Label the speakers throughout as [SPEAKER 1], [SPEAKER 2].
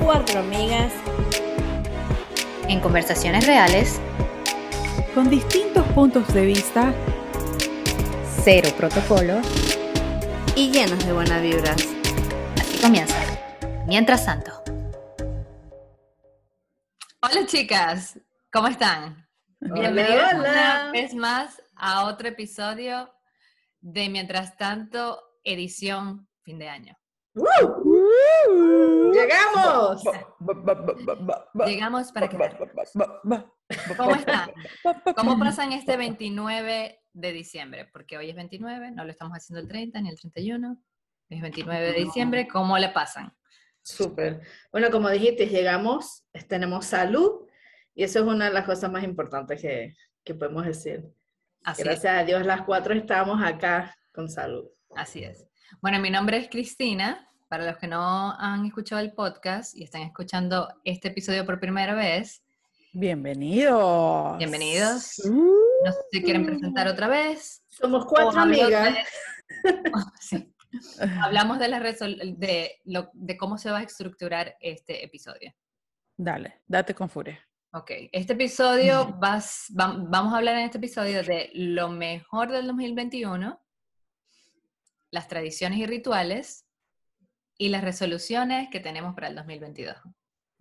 [SPEAKER 1] Cuatro amigas
[SPEAKER 2] en conversaciones reales,
[SPEAKER 3] con distintos puntos de vista,
[SPEAKER 2] cero protocolo,
[SPEAKER 1] y llenas de buenas vibras.
[SPEAKER 2] Así comienza. Mientras tanto.
[SPEAKER 4] Hola chicas, ¿cómo están?
[SPEAKER 1] Hola.
[SPEAKER 4] una vez más a otro episodio de Mientras tanto, edición fin de año.
[SPEAKER 1] ¡Llegamos!
[SPEAKER 4] Llegamos para quedarnos. ¿Cómo están? ¿Cómo pasan este 29 de diciembre? Porque hoy es 29, no lo estamos haciendo el 30 ni el 31. Es 29 de diciembre, ¿cómo le pasan?
[SPEAKER 1] Súper. Bueno, como dijiste, llegamos, tenemos salud y eso es una de las cosas más importantes que, que podemos decir.
[SPEAKER 4] Así es.
[SPEAKER 1] Gracias a Dios, las cuatro estamos acá con salud.
[SPEAKER 4] Así es. Bueno, mi nombre es Cristina. Para los que no han escuchado el podcast y están escuchando este episodio por primera vez,
[SPEAKER 3] Bienvenidos.
[SPEAKER 4] bienvenidos.
[SPEAKER 3] Uh,
[SPEAKER 4] No sé si quieren presentar otra vez.
[SPEAKER 1] Somos cuatro amigas.
[SPEAKER 4] de- Sí. Hablamos de, la de, lo- de cómo se va a estructurar este episodio.
[SPEAKER 3] Dale, date con furia.
[SPEAKER 4] Ok, este episodio, vas, vam- vamos a hablar en este episodio de lo mejor del 2021, las tradiciones y rituales y las resoluciones que tenemos para el 2022.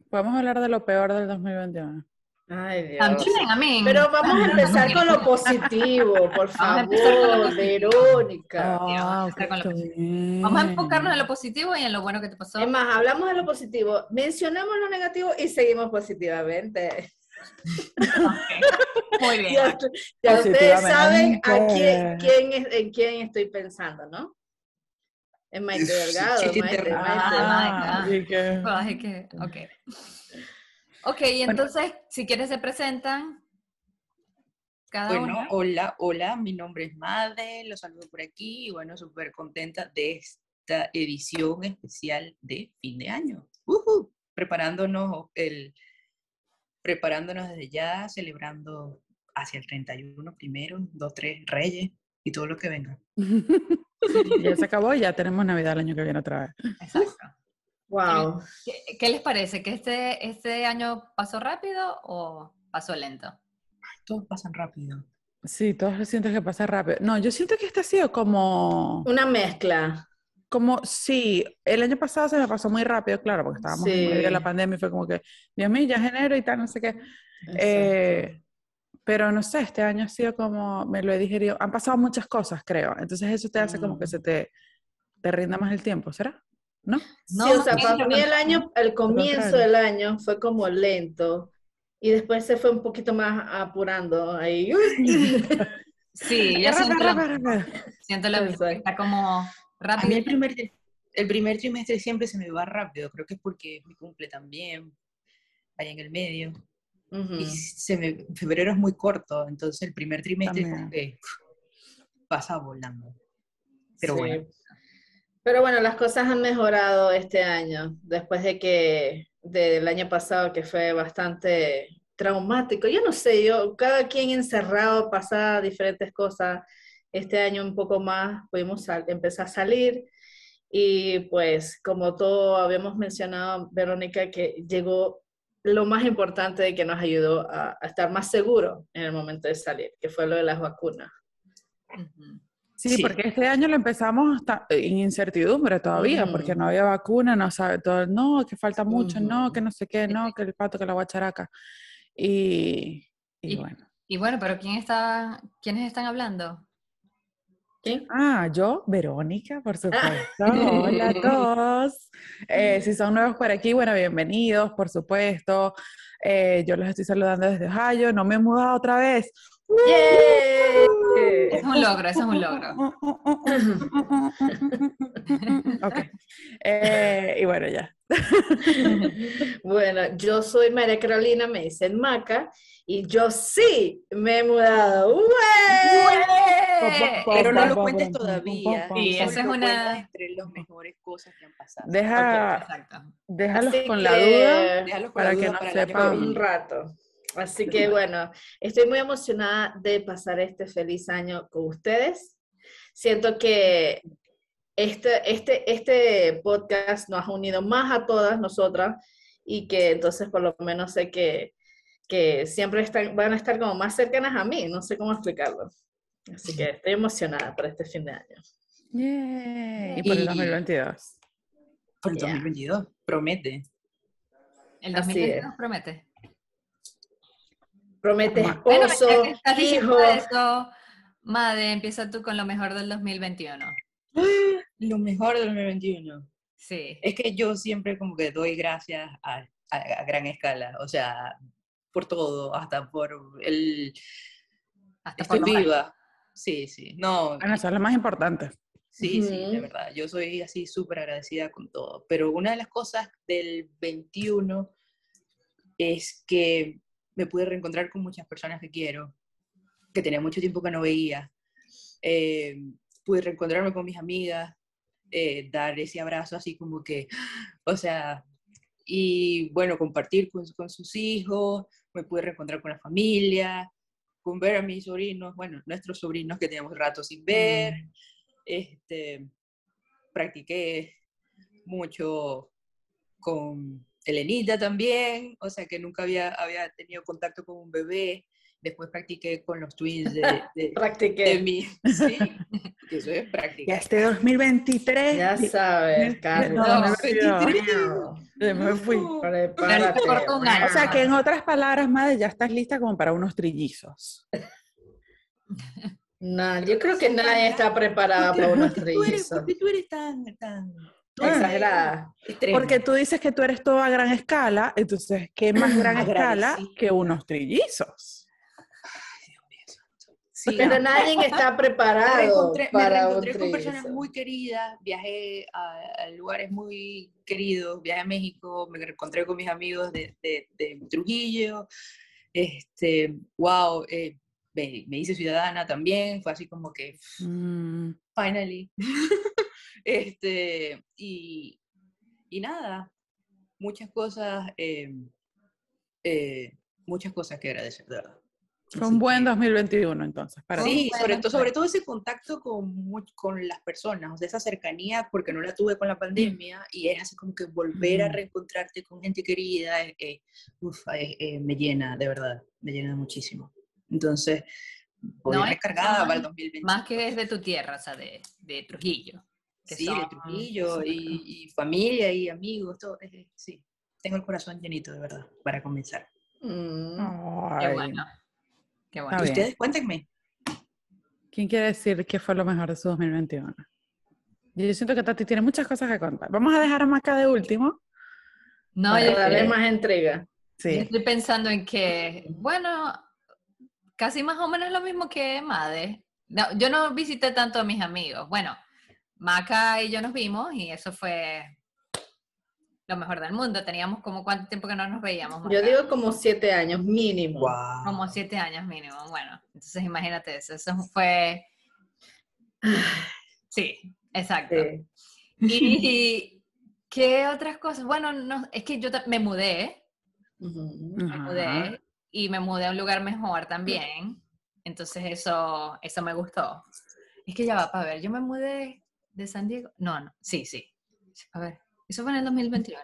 [SPEAKER 3] Podemos hablar de lo peor del 2021.
[SPEAKER 1] Ay, Dios.
[SPEAKER 4] También, a mí.
[SPEAKER 1] Pero vamos a empezar con lo positivo, por favor. Verónica.
[SPEAKER 4] vamos a
[SPEAKER 3] Ah.
[SPEAKER 4] Vamos a enfocarnos en lo positivo y en lo bueno que te pasó.
[SPEAKER 1] Es más, hablamos de lo positivo, mencionamos lo negativo y seguimos positivamente.
[SPEAKER 4] Muy bien.
[SPEAKER 1] Ya, ya ustedes saben a quién, quién es, en quién estoy pensando, ¿no? En Maite Delgado, Maite, Maite.
[SPEAKER 3] Ah,
[SPEAKER 4] Ah,
[SPEAKER 3] y que-
[SPEAKER 4] Ay, que- ok. Y entonces, si quieres, se presentan cada
[SPEAKER 5] Bueno,
[SPEAKER 4] uno.
[SPEAKER 5] hola, hola, mi nombre es Made, los saludo por aquí y bueno, súper contenta de esta edición especial de fin de año. Ujú, Preparándonos el preparándonos desde ya, celebrando hacia el 31 primero, 2, 3 Reyes y todo lo que venga.
[SPEAKER 3] ya se acabó, ya tenemos Navidad el año que viene otra vez.
[SPEAKER 4] Exacto.
[SPEAKER 1] Wow.
[SPEAKER 4] ¿Qué, qué les parece? ¿Que este, este año pasó rápido o pasó lento?
[SPEAKER 5] Todos pasan rápido.
[SPEAKER 3] Sí, todos sientes que pasa rápido. No, yo siento que este ha sido como,
[SPEAKER 1] Una mezcla.
[SPEAKER 3] como, sí, el año pasado se me pasó muy rápido, claro, porque estábamos en medio de la pandemia y fue como que, Dios mío, ya es enero y tal, no sé qué. Eh, pero no sé, este año ha sido como, me lo he digerido, han pasado muchas cosas, creo. Entonces eso te hace como que
[SPEAKER 1] Mm.
[SPEAKER 3] se te, te rinda más el tiempo, ¿será? ¿No?
[SPEAKER 1] sí, o sea,
[SPEAKER 4] sí,
[SPEAKER 1] para mí el año, el comienzo del año fue como lento y después se fue un poquito más apurando ahí.
[SPEAKER 4] Sí, yo
[SPEAKER 3] Rápido,
[SPEAKER 4] siento lo,
[SPEAKER 3] rápido, rápido.
[SPEAKER 4] siento lo mismo, que
[SPEAKER 1] Exacto.
[SPEAKER 4] está como
[SPEAKER 5] A mí
[SPEAKER 4] rápido.
[SPEAKER 5] el primer, el primer trimestre siempre se me va rápido, creo que es porque mi cumple también, allá en el medio.
[SPEAKER 1] Ujú.
[SPEAKER 5] Y se me, febrero es muy corto, entonces el primer trimestre
[SPEAKER 3] También.
[SPEAKER 5] pasa volando. Pero
[SPEAKER 1] Sí.
[SPEAKER 5] bueno,
[SPEAKER 1] Pero bueno, las cosas han mejorado este año, después de que del año pasado que fue bastante traumático. Yo no sé, yo, cada quien encerrado pasaba diferentes cosas. Este año un poco más pudimos empezar a salir y pues como todo habíamos mencionado, Verónica, que llegó lo más importante de que nos ayudó a, estar más seguros en el momento de salir, que fue lo de las vacunas.
[SPEAKER 4] Ujú.
[SPEAKER 3] Sí,
[SPEAKER 5] Sí.
[SPEAKER 3] porque este año lo empezamos hasta en incertidumbre todavía, porque no había vacuna, no sabe todo, no, que falta mucho, no, que no sé qué, no, que el pato, que la guacharaca. Y, y
[SPEAKER 4] Y-
[SPEAKER 3] bueno.
[SPEAKER 4] Y bueno, pero ¿quién está, ¿quiénes están hablando?
[SPEAKER 1] ¿Sí?
[SPEAKER 3] Ah, yo, Verónica, por supuesto. Hola a todos. Eh, si son nuevos por aquí, bueno, bienvenidos, por supuesto. Eh, yo los estoy saludando desde Ohio. No me he mudado otra vez.
[SPEAKER 1] ¡Yay!
[SPEAKER 4] Es un logro, eso es un logro.
[SPEAKER 3] ok. Eh, y bueno, ya.
[SPEAKER 1] Bueno, yo soy María Carolina, me dicen Maca, y yo sí me he mudado. ¡Ué!
[SPEAKER 5] pero no lo cuentes todavía.
[SPEAKER 4] Sí, esa es una-
[SPEAKER 5] entre las mejores cosas que han pasado.
[SPEAKER 3] Deja,
[SPEAKER 4] Exacto.
[SPEAKER 3] déjalos
[SPEAKER 1] Así
[SPEAKER 3] con la
[SPEAKER 1] que-
[SPEAKER 3] duda.
[SPEAKER 5] Déjalos con
[SPEAKER 3] para
[SPEAKER 5] la
[SPEAKER 3] que
[SPEAKER 5] duda
[SPEAKER 3] no
[SPEAKER 5] para que
[SPEAKER 3] sepan.
[SPEAKER 1] un rato. Así que bueno, estoy muy emocionada de pasar este feliz año con ustedes. siento que este, este, este podcast nos ha unido más a todas nosotras y que entonces por lo menos sé que, que siempre están, van a estar como más cercanas a mí, no sé cómo explicarlo. Así que estoy emocionada para este fin de año.
[SPEAKER 3] Yay. Y por el
[SPEAKER 5] Y-
[SPEAKER 3] 2022.
[SPEAKER 5] Por el
[SPEAKER 1] Ya.
[SPEAKER 5] 2022, promete.
[SPEAKER 4] El
[SPEAKER 1] Así
[SPEAKER 4] 2022
[SPEAKER 1] es.
[SPEAKER 4] promete.
[SPEAKER 1] Promete
[SPEAKER 3] Bueno,
[SPEAKER 4] Bueno,
[SPEAKER 1] esposo,
[SPEAKER 4] estás diciendo
[SPEAKER 1] hijo.
[SPEAKER 4] eso, Made, empieza tú con lo mejor del 2021.
[SPEAKER 5] Lo mejor del 2021.
[SPEAKER 4] Sí.
[SPEAKER 5] Es que yo siempre como que doy gracias a, a- a gran escala, o sea, por todo, hasta por el...
[SPEAKER 4] Hasta por
[SPEAKER 5] Estoy
[SPEAKER 4] lo
[SPEAKER 5] viva. Sí, sí. No,
[SPEAKER 3] Bueno, eso es lo más importante.
[SPEAKER 5] Sí, sí, de verdad. Yo soy así súper agradecida con todo. Pero una de las cosas del 21 es que me pude reencontrar con muchas personas que quiero, que tenía mucho tiempo que no veía. Eh, pude reencontrarme con mis amigas, eh, dar ese abrazo así como que, o sea, y bueno, compartir con, con sus hijos, me pude reencontrar con la familia, con ver a mis sobrinos, bueno, nuestros sobrinos que teníamos rato sin ver este, practiqué mucho con Elenita también, o sea que nunca había, había tenido contacto con un bebé. Después practiqué con los twins de, de, de
[SPEAKER 1] Practiqué.
[SPEAKER 5] mi... Sí, que eso es
[SPEAKER 3] Y
[SPEAKER 5] práctica.
[SPEAKER 3] este 2023.
[SPEAKER 1] Ya sabes, Carlos.
[SPEAKER 3] No,
[SPEAKER 5] No,
[SPEAKER 3] 2022. Ya me fui.
[SPEAKER 1] Prepárate.
[SPEAKER 3] O sea que en otras palabras, madre, ya estás lista como para unos trillizos.
[SPEAKER 1] No, yo creo que nadie está preparada para unos
[SPEAKER 5] ¿Por qué tú eres,
[SPEAKER 1] trillizos.
[SPEAKER 5] por qué tú eres tan, tan,
[SPEAKER 1] Exagerada.
[SPEAKER 5] extrema?
[SPEAKER 3] Porque tú dices que tú eres todo a gran escala, entonces, ¿qué más gran escala que unos trillizos?
[SPEAKER 5] Sí,
[SPEAKER 1] Pero nadie está
[SPEAKER 5] Me
[SPEAKER 1] preparado
[SPEAKER 5] reencontré, me
[SPEAKER 1] para un
[SPEAKER 5] reencontré con personas muy queridas, viajé a, a lugares muy queridos, viajé a México, me reencontré con mis amigos de, de- de Trujillo, este, wow, eh, me, me hice ciudadana también, fue así como que,
[SPEAKER 3] Mm,
[SPEAKER 5] finally, este, y, y nada, muchas cosas, eh, eh, muchas cosas que agradecer, de verdad.
[SPEAKER 3] fue un buen
[SPEAKER 5] que-
[SPEAKER 3] 2021 entonces. Para.
[SPEAKER 5] Sí, sobre, todo, sobre todo ese contacto con, con las personas, o sea, esa cercanía, porque no la tuve con la pandemia, y es así como que volver a reencontrarte con gente querida, eh, eh, uf, eh, eh, me llena, de verdad, me llena muchísimo. Entonces, voy
[SPEAKER 4] No, es-
[SPEAKER 5] recargada
[SPEAKER 4] no,
[SPEAKER 5] para el 2020.
[SPEAKER 4] Más que es de tu tierra, o sea, de, de Trujillo. Que
[SPEAKER 5] Sí,
[SPEAKER 4] son-
[SPEAKER 5] de Trujillo, y, y familia, y amigos, todo, sí. Tengo el corazón llenito, de verdad, para comenzar.
[SPEAKER 1] Mm.
[SPEAKER 4] Qué bueno. Qué bueno.
[SPEAKER 3] bien.
[SPEAKER 5] Ustedes, cuéntenme.
[SPEAKER 3] ¿Quién quiere decir qué fue lo mejor de su 2021? Yo siento que Tati tiene muchas cosas que contar. Vamos a dejar a Maca de último.
[SPEAKER 4] No,
[SPEAKER 1] Para
[SPEAKER 4] yo
[SPEAKER 1] darle más entrega.
[SPEAKER 4] yo
[SPEAKER 3] Sí.
[SPEAKER 4] estoy pensando en que, bueno, casi más o menos lo mismo que Made. No, yo no visité tanto a mis amigos. Bueno, Maca y yo nos vimos y eso fue lo mejor del mundo. Teníamos como cuánto tiempo que no nos veíamos.
[SPEAKER 1] Yo digo como siete años mínimo.
[SPEAKER 5] Wow.
[SPEAKER 4] como siete años mínimo. Bueno, entonces imagínate eso. Eso fue. Sí, exacto.
[SPEAKER 1] Sí.
[SPEAKER 4] ¿Y qué otras cosas? Bueno, no, es que yo me mudé, me mudé y me mudé a un lugar mejor también. Entonces eso, eso me gustó. Es que ya va, para ver, yo me mudé de San Diego. No, no, sí, sí. A ver, eso fue en el 2021.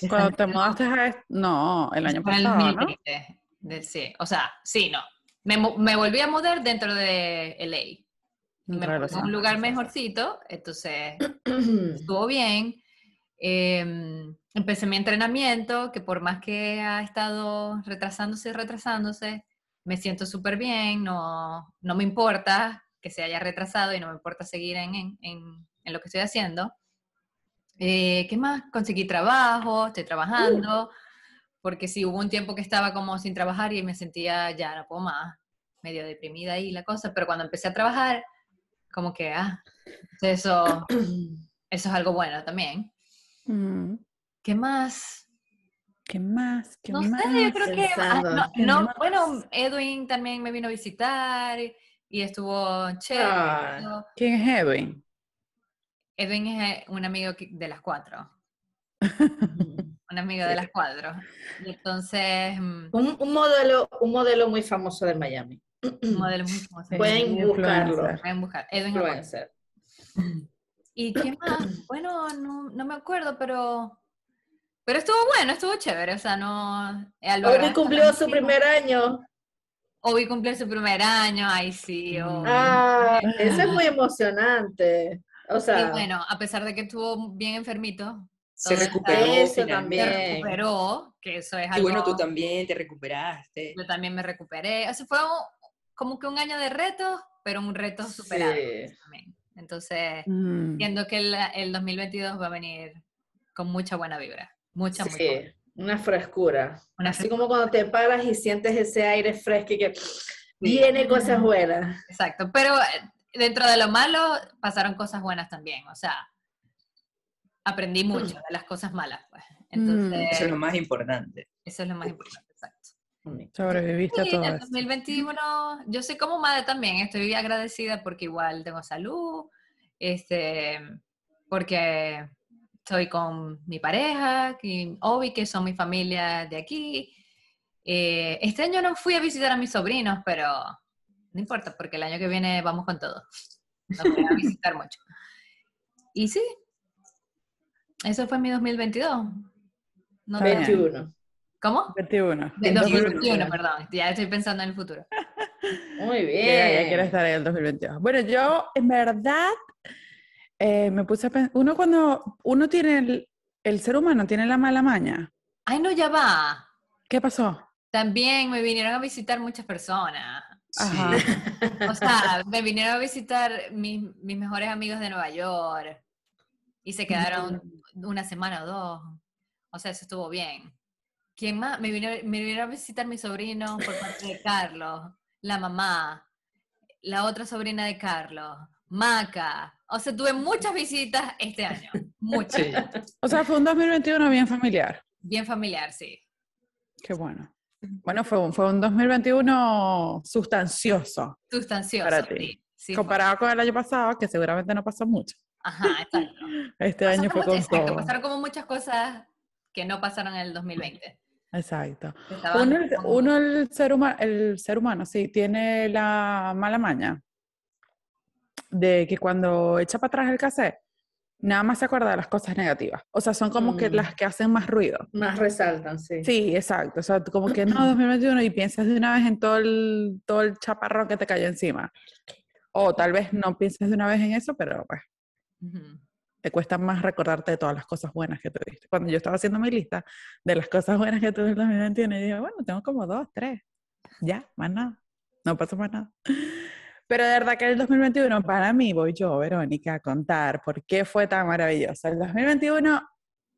[SPEAKER 4] De
[SPEAKER 3] Cuando
[SPEAKER 4] San
[SPEAKER 3] te
[SPEAKER 4] Diego.
[SPEAKER 3] mudaste a... No, el año
[SPEAKER 4] Fue en el
[SPEAKER 3] pasado, ¿no?
[SPEAKER 4] 2020. De- sí, o sea, sí, no. Me, me volví a mudar dentro de LA. Me a un lugar mejorcito, entonces estuvo bien. Em, empecé mi entrenamiento, que por más que ha estado retrasándose y retrasándose, me siento súper bien, no, no me importa que se haya retrasado y no me importa seguir en, en- en- en lo que estoy haciendo. Eh, ¿Qué más? Conseguí trabajo, estoy trabajando, porque sí, hubo un tiempo que estaba como sin trabajar y me sentía ya no puedo más, medio deprimida ahí la cosa, pero cuando empecé a trabajar, como que, ah, eso, eso es algo bueno también.
[SPEAKER 3] Mm,
[SPEAKER 4] ¿Qué más?
[SPEAKER 3] ¿Qué más? ¿Qué
[SPEAKER 4] No sé,
[SPEAKER 3] más?
[SPEAKER 4] yo creo que, ah, no,
[SPEAKER 3] ¿Qué
[SPEAKER 4] no, bueno, Edwin también me vino a visitar y, y estuvo chévere.
[SPEAKER 1] Ah.
[SPEAKER 3] ¿Quién es Edwin?
[SPEAKER 4] Edwin es eh, un amigo de las cuatro, un amigo de las cuatro. Y entonces, mm,
[SPEAKER 1] Un, un modelo, un modelo muy famoso de Miami.
[SPEAKER 4] Modelo mucho más
[SPEAKER 3] Sí,
[SPEAKER 1] Pueden buscarlo.
[SPEAKER 4] Pueden buscar. Edwin.
[SPEAKER 1] Influencer.
[SPEAKER 4] ¿Y qué más? Bueno, no, no me acuerdo, pero. Pero estuvo bueno, estuvo chévere. O sea, no. agradezco
[SPEAKER 1] cumplió su primer año.
[SPEAKER 4] Obi cumplió su primer año, ay sí.
[SPEAKER 3] Mm.
[SPEAKER 4] Obi.
[SPEAKER 1] Ah, eso es muy emocionante. O
[SPEAKER 4] y
[SPEAKER 1] sea,
[SPEAKER 4] bueno, a pesar de que estuvo bien enfermito,
[SPEAKER 5] Se recuperó
[SPEAKER 1] Eso también.
[SPEAKER 4] se recuperó, que eso es
[SPEAKER 5] Y
[SPEAKER 4] algo.
[SPEAKER 5] bueno, tú también te recuperaste.
[SPEAKER 4] Yo también me recuperé. O sea, fue un- como que un año de retos, pero un reto superado
[SPEAKER 1] Sí.
[SPEAKER 4] también. Entonces,
[SPEAKER 3] Mm.
[SPEAKER 4] entiendo que el, el 2022 va a venir con mucha buena vibra. Mucha, mucha
[SPEAKER 1] sí,
[SPEAKER 4] buena.
[SPEAKER 1] Una frescura.
[SPEAKER 4] Una
[SPEAKER 1] Así como cuando te paras y sientes ese aire fresco y que
[SPEAKER 4] Sí.
[SPEAKER 1] viene cosas buenas.
[SPEAKER 4] Exacto. Pero eh, dentro de lo malo, pasaron cosas buenas también. O sea, aprendí mucho de las cosas malas, pues. Entonces,
[SPEAKER 5] Eso es lo más importante.
[SPEAKER 4] eso es lo más importante, exacto.
[SPEAKER 3] Sobreviviste a
[SPEAKER 4] Sí,
[SPEAKER 3] todo
[SPEAKER 4] el
[SPEAKER 3] esto.
[SPEAKER 4] 2021, yo soy como madre también, estoy agradecida porque igual tengo salud, este, porque estoy con mi pareja, Obi, que son mi familia de aquí. Eh, este año no fui a visitar a mis sobrinos, pero no importa, porque el año que viene vamos con todo. Los voy a visitar mucho. Y sí, eso fue mi 2022. No
[SPEAKER 3] Está bien.
[SPEAKER 1] 21.
[SPEAKER 4] ¿Cómo?
[SPEAKER 3] 21.
[SPEAKER 4] De
[SPEAKER 3] En
[SPEAKER 4] 2021, perdón. Ya estoy pensando en el futuro.
[SPEAKER 1] Muy bien.
[SPEAKER 3] Ya, ya quiero estar en el 2022. Bueno, yo en verdad eh, me puse a pensar, uno cuando uno tiene, el, el ser humano tiene la mala maña.
[SPEAKER 4] Ay, no, ya va.
[SPEAKER 3] ¿Qué pasó?
[SPEAKER 4] También me vinieron a visitar muchas personas.
[SPEAKER 3] Ajá.
[SPEAKER 4] O sea, me vinieron a visitar mis, mis mejores amigos de Nueva York y se quedaron una semana o dos. O sea, eso estuvo bien. ¿Quién más? Me vinieron, me vinieron a visitar mis sobrinos por parte de Carlos, la mamá, la otra sobrina de Carlos, Maca. O sea, tuve muchas visitas este año. Muchas.
[SPEAKER 5] Sí.
[SPEAKER 3] O sea, fue un 2021 bien familiar.
[SPEAKER 4] Bien familiar, sí.
[SPEAKER 3] Qué bueno. Bueno, fue un, fue un 2021 sustancioso
[SPEAKER 4] Sustancioso.
[SPEAKER 3] Para ti.
[SPEAKER 4] sí. Sí, fue.
[SPEAKER 3] comparado con el año pasado, que seguramente no pasó mucho.
[SPEAKER 4] Ajá, exacto.
[SPEAKER 3] Este año fue con
[SPEAKER 4] muchas- exacto,
[SPEAKER 3] todo.
[SPEAKER 4] pasaron como muchas cosas que no pasaron en el 2020.
[SPEAKER 3] Exacto. Uno,
[SPEAKER 4] como-
[SPEAKER 3] uno el, ser humano, el ser humano, sí, tiene la mala maña de que cuando echa para atrás el cassette, nada más se acuerda de las cosas negativas. O sea, son como que
[SPEAKER 1] Mm.
[SPEAKER 3] las que hacen más ruido.
[SPEAKER 1] Más resaltan, sí.
[SPEAKER 3] Sí, exacto. O sea, como que no, 2021 y piensas de una vez en todo el, todo el chaparrón que te cayó encima. O tal vez no pienses de una vez en eso, pero pues
[SPEAKER 4] Ujú.
[SPEAKER 3] te cuesta más recordarte de todas las cosas buenas que tuviste. Cuando yo estaba haciendo mi lista de las cosas buenas que tuve en el 2021, y dije, bueno, tengo como dos, tres. Ya, más nada. No pasó más nada. Pero de verdad que el 2021, para mí, voy yo, Verónica, a contar por qué fue tan maravilloso. El 2021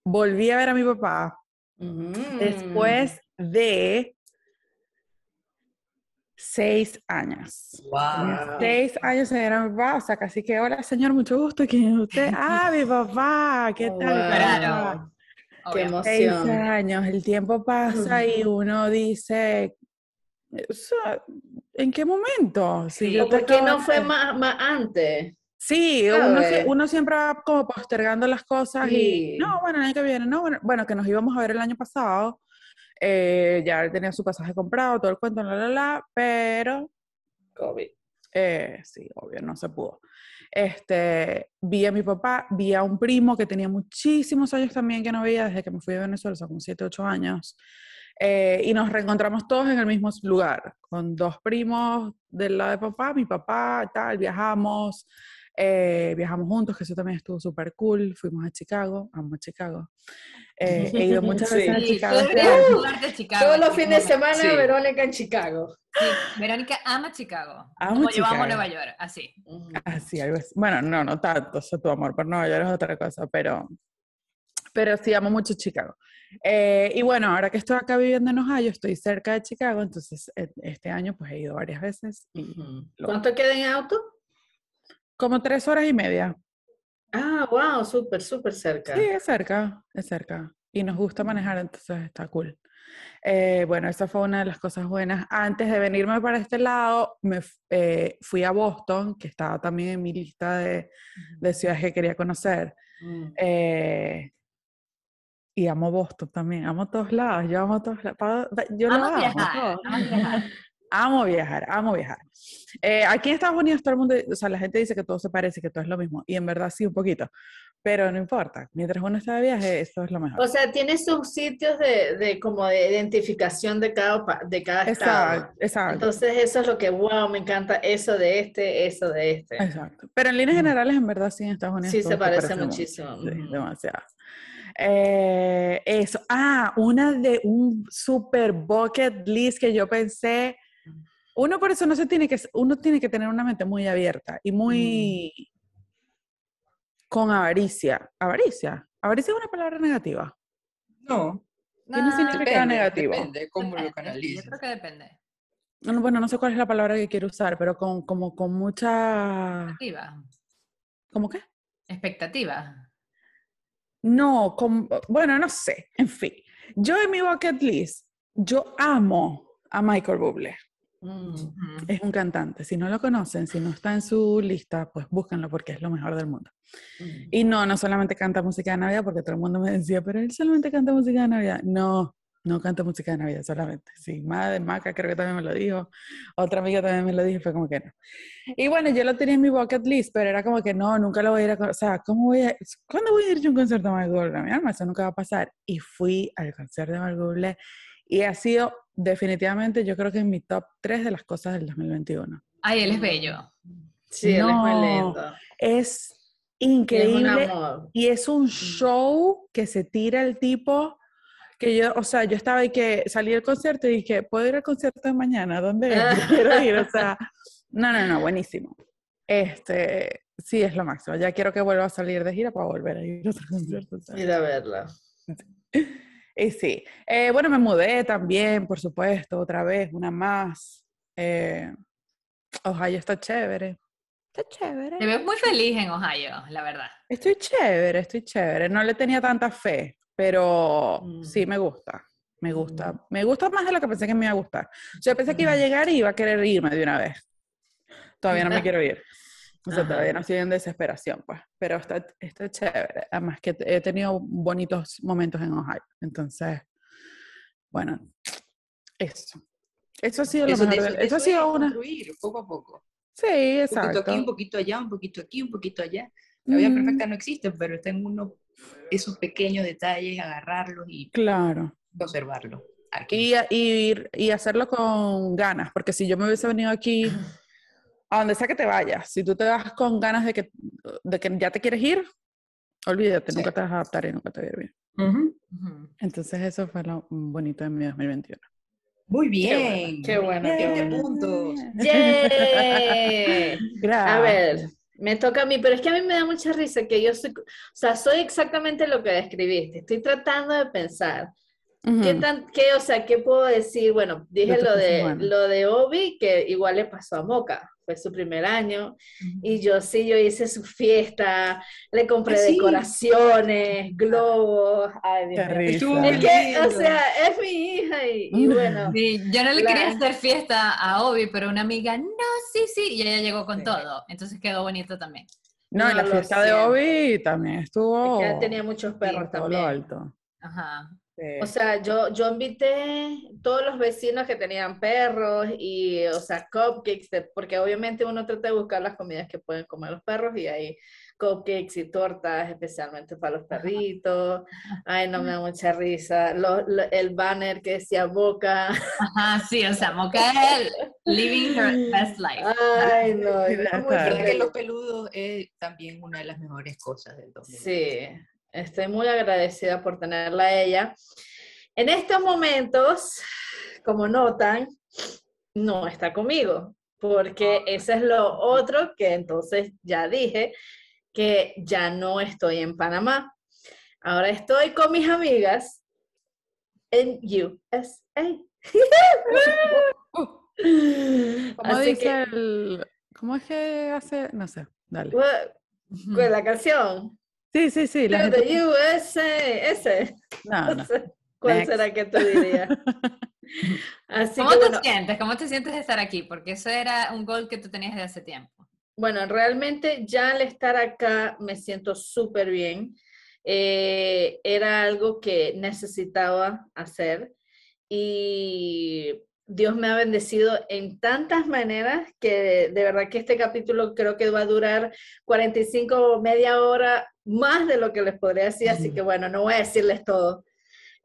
[SPEAKER 3] volví a ver a mi papá
[SPEAKER 1] Ujú.
[SPEAKER 3] después de seis años.
[SPEAKER 5] Wow.
[SPEAKER 3] Seis años se dieron mi papá, o sea, casi que, hola señor, mucho gusto, ¿quién es usted? Ah, mi papá, ¿qué
[SPEAKER 1] Oh,
[SPEAKER 3] tal?
[SPEAKER 1] wow. Qué
[SPEAKER 4] Obvio.
[SPEAKER 3] Seis
[SPEAKER 1] emoción.
[SPEAKER 3] años, el tiempo pasa y uno dice, ¿en qué momento? Si
[SPEAKER 4] Sí.
[SPEAKER 3] yo
[SPEAKER 1] ¿O
[SPEAKER 3] te
[SPEAKER 1] por qué no fue
[SPEAKER 3] ver".
[SPEAKER 1] más, más antes?
[SPEAKER 3] Sí, uno, uno siempre va como postergando las cosas y,
[SPEAKER 1] Sí.
[SPEAKER 3] no, bueno, el año que viene, no, bueno, bueno, que nos íbamos a ver el año pasado, eh, ya él tenía su pasaje comprado, todo el cuento, la, la, la, pero
[SPEAKER 1] COVID.
[SPEAKER 3] Eh, sí, obvio, no se pudo. Este, vi a mi papá, vi a un primo que tenía muchísimos años también que no veía desde que me fui de Venezuela, o sea, como 7, 8 años. Eh, y nos reencontramos todos en el mismo lugar, con dos primos del lado de papá, mi papá, tal, viajamos, eh, viajamos juntos, que eso también estuvo súper cool. Fuimos a Chicago, amo Chicago. Eh, he ido muchas
[SPEAKER 1] Sí.
[SPEAKER 3] veces a
[SPEAKER 4] Sí,
[SPEAKER 3] Chicago. este
[SPEAKER 4] a Chicago.
[SPEAKER 1] Todos los fines de semana,
[SPEAKER 5] Sí.
[SPEAKER 1] Verónica en Chicago.
[SPEAKER 4] Sí, Verónica ama Chicago.
[SPEAKER 3] Amo
[SPEAKER 4] como yo amo
[SPEAKER 3] Chicago.
[SPEAKER 4] Nueva York, así.
[SPEAKER 3] Así, algo así. Bueno, no, no tanto, o sea, tu amor por Nueva York es otra cosa, pero, pero sí amo mucho Chicago. Eh, y bueno, ahora que estoy acá viviendo en Ohio, estoy cerca de Chicago, entonces e- este año pues he ido varias veces y
[SPEAKER 1] Ujú.
[SPEAKER 3] lo-
[SPEAKER 1] ¿Cuánto queda en auto?
[SPEAKER 3] como tres horas y media.
[SPEAKER 1] Ah, wow, súper, súper cerca.
[SPEAKER 3] Sí, es cerca, es cerca. Y nos gusta manejar, entonces está cool. Eh, bueno, esa fue una de las cosas buenas. Antes de venirme para este lado, me eh, fui a Boston, que estaba también en mi lista de, de ciudades que quería conocer.
[SPEAKER 1] Mm.
[SPEAKER 3] Eh, y amo Boston también, amo todos lados, yo amo todos lados. Yo lo amo.
[SPEAKER 4] viajar,
[SPEAKER 3] todo.
[SPEAKER 4] amas viajar.
[SPEAKER 3] amo viajar, amo viajar. Eh, aquí en Estados Unidos todo el mundo, o sea, la gente dice que todo se parece, que todo es lo mismo, y en verdad sí un poquito, pero no importa, mientras uno está de viaje, eso es lo mejor.
[SPEAKER 1] O sea, tiene sus sitios de, de como de identificación de cada, de cada estado.
[SPEAKER 3] Exacto, exacto.
[SPEAKER 1] Entonces eso es lo que, wow, me encanta eso de este, eso de este.
[SPEAKER 3] Exacto. Pero en líneas generales, en verdad, sí, en Estados Unidos.
[SPEAKER 1] Sí, se parece
[SPEAKER 3] mucho.
[SPEAKER 1] muchísimo.
[SPEAKER 3] Sí, demasiado. Eh, eso. Ah, una de un super bucket list que yo pensé. Uno por eso no se tiene que, uno tiene que tener una mente muy abierta y muy con avaricia. Avaricia. Avaricia es una palabra negativa.
[SPEAKER 5] No,
[SPEAKER 3] ¿Qué no significa
[SPEAKER 5] depende,
[SPEAKER 3] negativo?
[SPEAKER 5] depende cómo lo
[SPEAKER 4] Depende, Yo creo que depende.
[SPEAKER 3] No, no, bueno, no sé cuál es la palabra que quiero usar, pero con, como con mucha...
[SPEAKER 4] Expectativa.
[SPEAKER 3] ¿Cómo qué?
[SPEAKER 4] Expectativa.
[SPEAKER 3] No, con- bueno, no sé, en fin. Yo en mi bucket list, yo amo a Michael Bublé.
[SPEAKER 1] Mm.
[SPEAKER 4] Ujú.
[SPEAKER 3] Es un cantante. Si no lo conocen, si no está en su lista, pues búsquenlo porque es lo mejor del mundo.
[SPEAKER 1] Mm.
[SPEAKER 3] Y no, no solamente canta música de Navidad, porque todo el mundo me decía, pero él solamente canta música de Navidad. No, no canta música de Navidad solamente. Sí, Madre Maca creo que también me lo dijo. Otra amiga también me lo dijo, y fue como que no. Y bueno, yo lo tenía en mi bucket list, pero era como que no, nunca lo voy a ir a... O sea, ¿cómo voy a... ¿Cuándo voy a ir yo a un concierto de Michael Bublé? Mi alma, eso nunca va a pasar. Y fui al concierto de Michael Bublé y ha sido definitivamente, yo creo que en mi top 3 de las cosas del 2021.
[SPEAKER 4] Ay, él es bello.
[SPEAKER 1] Sí, él es muy lindo.
[SPEAKER 3] Es
[SPEAKER 1] Es un
[SPEAKER 3] increíble
[SPEAKER 1] amor.
[SPEAKER 3] y es un show que se tira el tipo que yo, o sea, yo estaba y que salí del concierto y dije, ¿puedo ir al concierto de mañana? ¿Dónde quiero ir, o sea, no, no, no, buenísimo. Este, sí, es lo máximo. Ya quiero que vuelva a salir de gira para volver a ir a otro concierto.
[SPEAKER 1] Ir a verla.
[SPEAKER 3] Y sí, Eh, bueno, me mudé también, por supuesto, otra vez, una más. Eh, Ohio está chévere. Está chévere.
[SPEAKER 4] Te veo muy feliz en Ohio, la verdad.
[SPEAKER 3] Estoy chévere, estoy chévere. No le tenía tanta fe, pero
[SPEAKER 1] Mm.
[SPEAKER 3] sí me gusta. Me gusta. Me gusta más de lo que pensé que me iba a gustar. Yo pensé que iba a llegar y iba a querer irme de una vez. Todavía no me quiero ir. O sea,
[SPEAKER 1] Ajá.
[SPEAKER 3] todavía no estoy en desesperación, pues. Pero está, está chévere. Además que he tenido bonitos momentos en Ohio. Entonces, bueno, eso. Eso ha sido lo
[SPEAKER 5] Eso, de
[SPEAKER 3] mejor.
[SPEAKER 5] eso,
[SPEAKER 3] de eso ha
[SPEAKER 5] eso
[SPEAKER 3] sido una...
[SPEAKER 5] construir poco a poco.
[SPEAKER 3] Sí,
[SPEAKER 5] Un poquito
[SPEAKER 3] exacto.
[SPEAKER 5] aquí, un poquito allá, un poquito aquí, un poquito allá. La vida
[SPEAKER 3] Mm,
[SPEAKER 5] perfecta no existe, pero está en uno esos pequeños detalles, agarrarlos y
[SPEAKER 3] Claro.
[SPEAKER 5] conservarlos. Aquí.
[SPEAKER 3] Y, y, y hacerlo con ganas, porque si yo me hubiese venido aquí, a donde sea que te vayas, si tú te vas con ganas de que, de que ya te quieres ir, olvídate,
[SPEAKER 5] Sí.
[SPEAKER 3] nunca te vas a adaptar y nunca te va a ir bien.
[SPEAKER 5] Ujú.
[SPEAKER 4] Ujú.
[SPEAKER 3] Entonces eso fue lo bonito de mi 2021.
[SPEAKER 5] Muy
[SPEAKER 1] Qué bueno,
[SPEAKER 5] bien.
[SPEAKER 1] qué bueno, qué bueno.
[SPEAKER 5] puntos.
[SPEAKER 1] ¡Yay!
[SPEAKER 3] Gracias.
[SPEAKER 1] A ver, me toca a mí, pero es que a mí me da mucha risa que yo soy, o sea, soy exactamente lo que describiste. Estoy tratando de pensar. ¿Qué tan, qué, o sea, qué puedo decir? Bueno, dije lo de, lo de Obi, que igual le pasó a Moca, fue su primer año, y yo sí, yo hice su fiesta, le compré
[SPEAKER 5] Ah, sí.
[SPEAKER 1] decoraciones, globos, ay, Dios mío. Es que, o sea, es mi hija y, y bueno,
[SPEAKER 4] Sí, yo no le
[SPEAKER 1] La-
[SPEAKER 4] quería hacer fiesta a Obi, pero una amiga, no, sí, sí, y ella llegó con
[SPEAKER 5] Sí.
[SPEAKER 4] todo. Entonces quedó bonito también.
[SPEAKER 3] No,
[SPEAKER 1] No
[SPEAKER 3] la
[SPEAKER 1] lo
[SPEAKER 3] fiesta de. Obi también estuvo
[SPEAKER 1] es que tenía muchos perros
[SPEAKER 3] por todo lo
[SPEAKER 1] también.
[SPEAKER 3] alto.
[SPEAKER 4] Ajá.
[SPEAKER 3] Sí.
[SPEAKER 1] O sea, yo, yo invité todos los vecinos que tenían perros y, o sea, cupcakes, de- porque obviamente uno trata de buscar las comidas que pueden comer los perros y hay cupcakes y tortas especialmente para los perritos. Ay, no me da mucha risa. Lo- lo- el banner que decía Boca.
[SPEAKER 4] Ajá, sí, o sea, Mocael living her best life.
[SPEAKER 1] Ay, no.
[SPEAKER 5] verdad que los peludos es también una de las mejores cosas del 2020.
[SPEAKER 1] Sí, estoy muy agradecida por tenerla a ella. En estos momentos, como notan, no está conmigo, porque eso es lo otro que entonces ya dije, que ya no estoy en Panamá. Ahora estoy con mis amigas en USA.
[SPEAKER 3] ¿Cómo
[SPEAKER 1] Así
[SPEAKER 3] dice
[SPEAKER 1] que,
[SPEAKER 3] el... ¿Cómo es que hace? No sé, dale.
[SPEAKER 1] con la canción,
[SPEAKER 3] Sí, sí, sí. La
[SPEAKER 1] de
[SPEAKER 3] gente...
[SPEAKER 1] the USA, ese.
[SPEAKER 3] No, no.
[SPEAKER 1] ¿Cuál
[SPEAKER 3] Next.
[SPEAKER 1] será que tú dirías? Así
[SPEAKER 4] ¿Cómo
[SPEAKER 1] que
[SPEAKER 4] te
[SPEAKER 1] bueno,
[SPEAKER 4] sientes? ¿Cómo te sientes de estar aquí? Porque eso era un gol que tú tenías de hace tiempo.
[SPEAKER 1] bueno, realmente ya al estar acá me siento súper bien. Eh, era algo que necesitaba hacer y Dios me ha bendecido en tantas maneras que de, verdad que este capítulo creo que va a durar 45 media hora más de lo que les podría decir, así que bueno, no voy a decirles todo.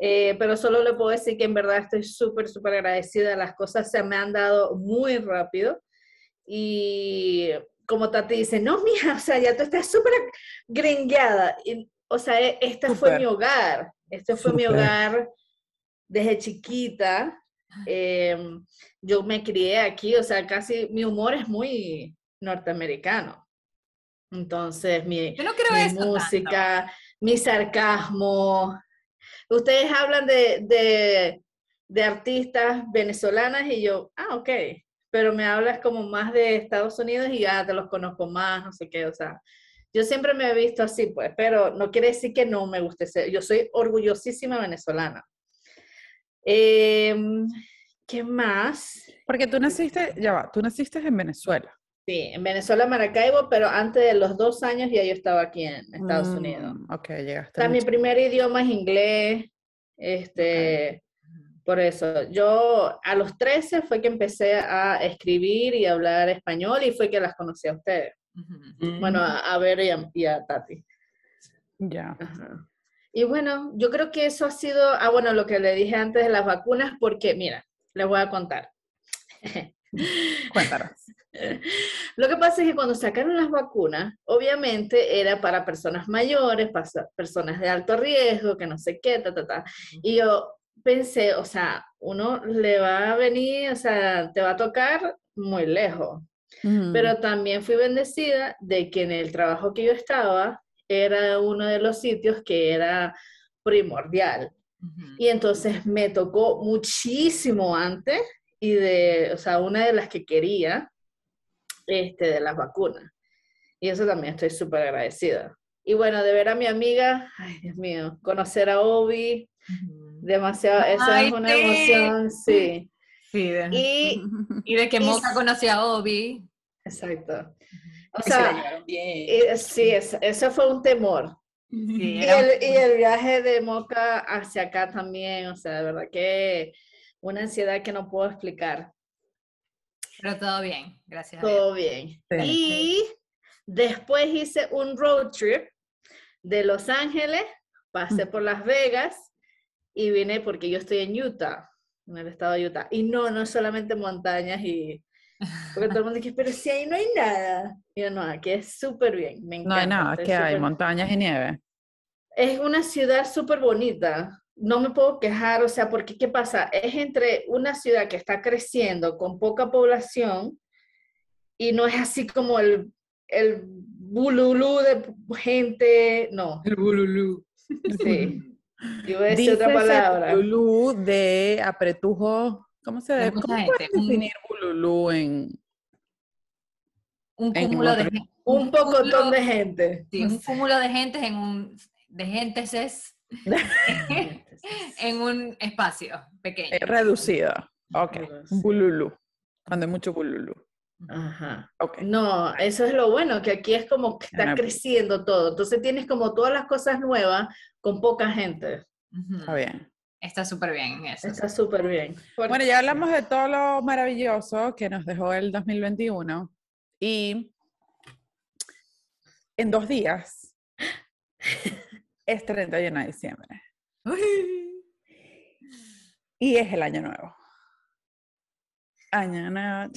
[SPEAKER 1] Eh, pero solo le puedo decir que en verdad estoy súper, súper agradecida. Las cosas se me han dado muy rápido. Y como Tati dice, no, mija, o sea, ya tú estás súper gringueada. o sea, e, este fue mi hogar. Este fue mi hogar desde chiquita. Em, yo me crié aquí, o sea, casi mi humor es muy norteamericano. Entonces, mi, música, mi sarcasmo. Ustedes hablan de, de, artistas venezolanas y yo, ah, ok, pero me hablas como más de Estados Unidos y ya te los conozco más, no sé qué, o sea, yo siempre me he visto así, pues, pero no quiere decir que no me guste ser, yo soy orgullosísima venezolana. Em, ¿Qué más?
[SPEAKER 3] Porque tú naciste, ya va, tú naciste en Venezuela.
[SPEAKER 1] Sí, en Venezuela, Maracaibo, pero antes de los dos años ya yo estaba aquí en Estados mm, Unidos.
[SPEAKER 3] Ok, llegaste.
[SPEAKER 1] O sea, mi primer idioma es inglés, este, por eso. Yo a los 13 fue que empecé a escribir y hablar español y fue que las conocí a ustedes. Bueno, a, ver y a, Tati.
[SPEAKER 3] Ya.
[SPEAKER 1] Y bueno, yo creo que eso ha sido, ah, bueno, lo que le dije antes de las vacunas, porque mira, les voy a contar.
[SPEAKER 3] Cuéntanos.
[SPEAKER 1] Lo que pasa es que cuando sacaron las vacunas, obviamente era para personas mayores, para personas de alto riesgo, que no sé qué, ta, ta, ta. Y yo pensé, o sea, uno le va a venir, o sea, te va a tocar muy lejos. Pero también fui bendecida de que en el trabajo que yo estaba era uno de los sitios que era primordial. Y entonces me tocó muchísimo antes y de, o sea, una de las que quería, este, de las vacunas. Y eso también estoy súper agradecida. Y bueno, de ver a mi amiga, ay Dios mío, conocer a Obi, demasiado, eso es una emoción, sí.
[SPEAKER 4] Sí, y, y, de que Moca conoció a Obi.
[SPEAKER 1] Exacto. O sea, eh, sí, eso fue un temor. y, el, y, el, viaje de Moca hacia acá también, o sea, de verdad que una ansiedad que no puedo explicar.
[SPEAKER 4] Pero todo bien, gracias.
[SPEAKER 1] Todo bien. Y después hice un road trip de Los Ángeles, pasé por Las Vegas y vine porque yo estoy en Utah, en el estado de Utah. Y no, no solamente montañas y... Porque todo el mundo dice, pero si ahí no hay nada. Y yo, no, aquí es súper bien, me encanta.
[SPEAKER 3] No hay nada, que hay montañas y nieve.
[SPEAKER 1] Es una ciudad súper bonita no me puedo quejar, o sea, porque ¿qué pasa? Es entre una ciudad que está creciendo con poca población y no es así como el, el bululú de gente, no.
[SPEAKER 3] El bululú.
[SPEAKER 1] Sí. Yo voy a decir otra palabra.
[SPEAKER 3] El bululú de apretujo, ¿cómo se debe? ¿Cómo puedes definir bululú en
[SPEAKER 4] un cúmulo de
[SPEAKER 1] un pocotón de gente.
[SPEAKER 4] Sí, un cúmulo de gente en un de gentes es en un espacio pequeño.
[SPEAKER 3] Eh, reducido. Ok. Bululú. Cuando hay mucho bululú.
[SPEAKER 1] Ajá. Okay. No, eso es lo bueno, que aquí es como que está creciendo todo. Entonces tienes como todas las cosas nuevas con poca gente.
[SPEAKER 3] Está bien.
[SPEAKER 4] Está súper bien eso.
[SPEAKER 1] Está súper bien.
[SPEAKER 3] Bueno, ya hablamos de todo lo maravilloso que nos dejó el 2021 y en dos días es 31 de diciembre. Y es el año nuevo. Año nuevo.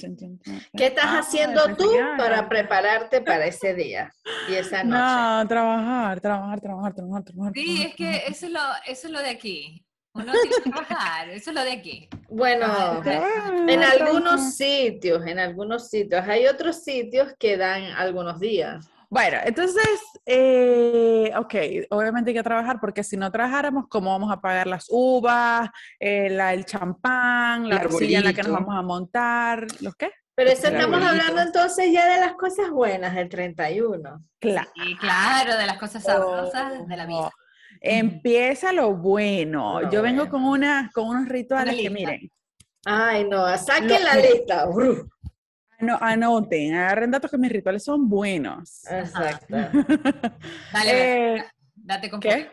[SPEAKER 1] ¿Qué estás ah, haciendo tú para prepararte para ese día y esa noche?
[SPEAKER 3] No, trabajar, trabajar, trabajar, trabajar, trabajar.
[SPEAKER 4] Sí, es que eso es, lo, eso es lo de aquí. Uno tiene que trabajar, eso es lo de aquí.
[SPEAKER 1] Bueno, en algunos sitios, en algunos sitios. Hay otros sitios que dan algunos días.
[SPEAKER 3] Bueno, entonces, eh, ok, obviamente hay que trabajar porque si no trabajáramos, ¿cómo vamos a pagar las uvas, eh, el champán, la arcilla en la que nos vamos a montar? ¿Los qué?
[SPEAKER 1] Pero eso estamos hablando entonces ya de las cosas buenas del 31.
[SPEAKER 4] Claro. Sí, claro, de las cosas sabrosas de la vida.
[SPEAKER 3] Empieza lo bueno. Yo vengo con, una, con unos rituales que miren.
[SPEAKER 1] Ay, no, saquen la lista.
[SPEAKER 3] No, anoten, agarren datos que mis rituales son buenos.
[SPEAKER 1] Exacto.
[SPEAKER 4] Dale, eh, date con
[SPEAKER 3] ¿Qué?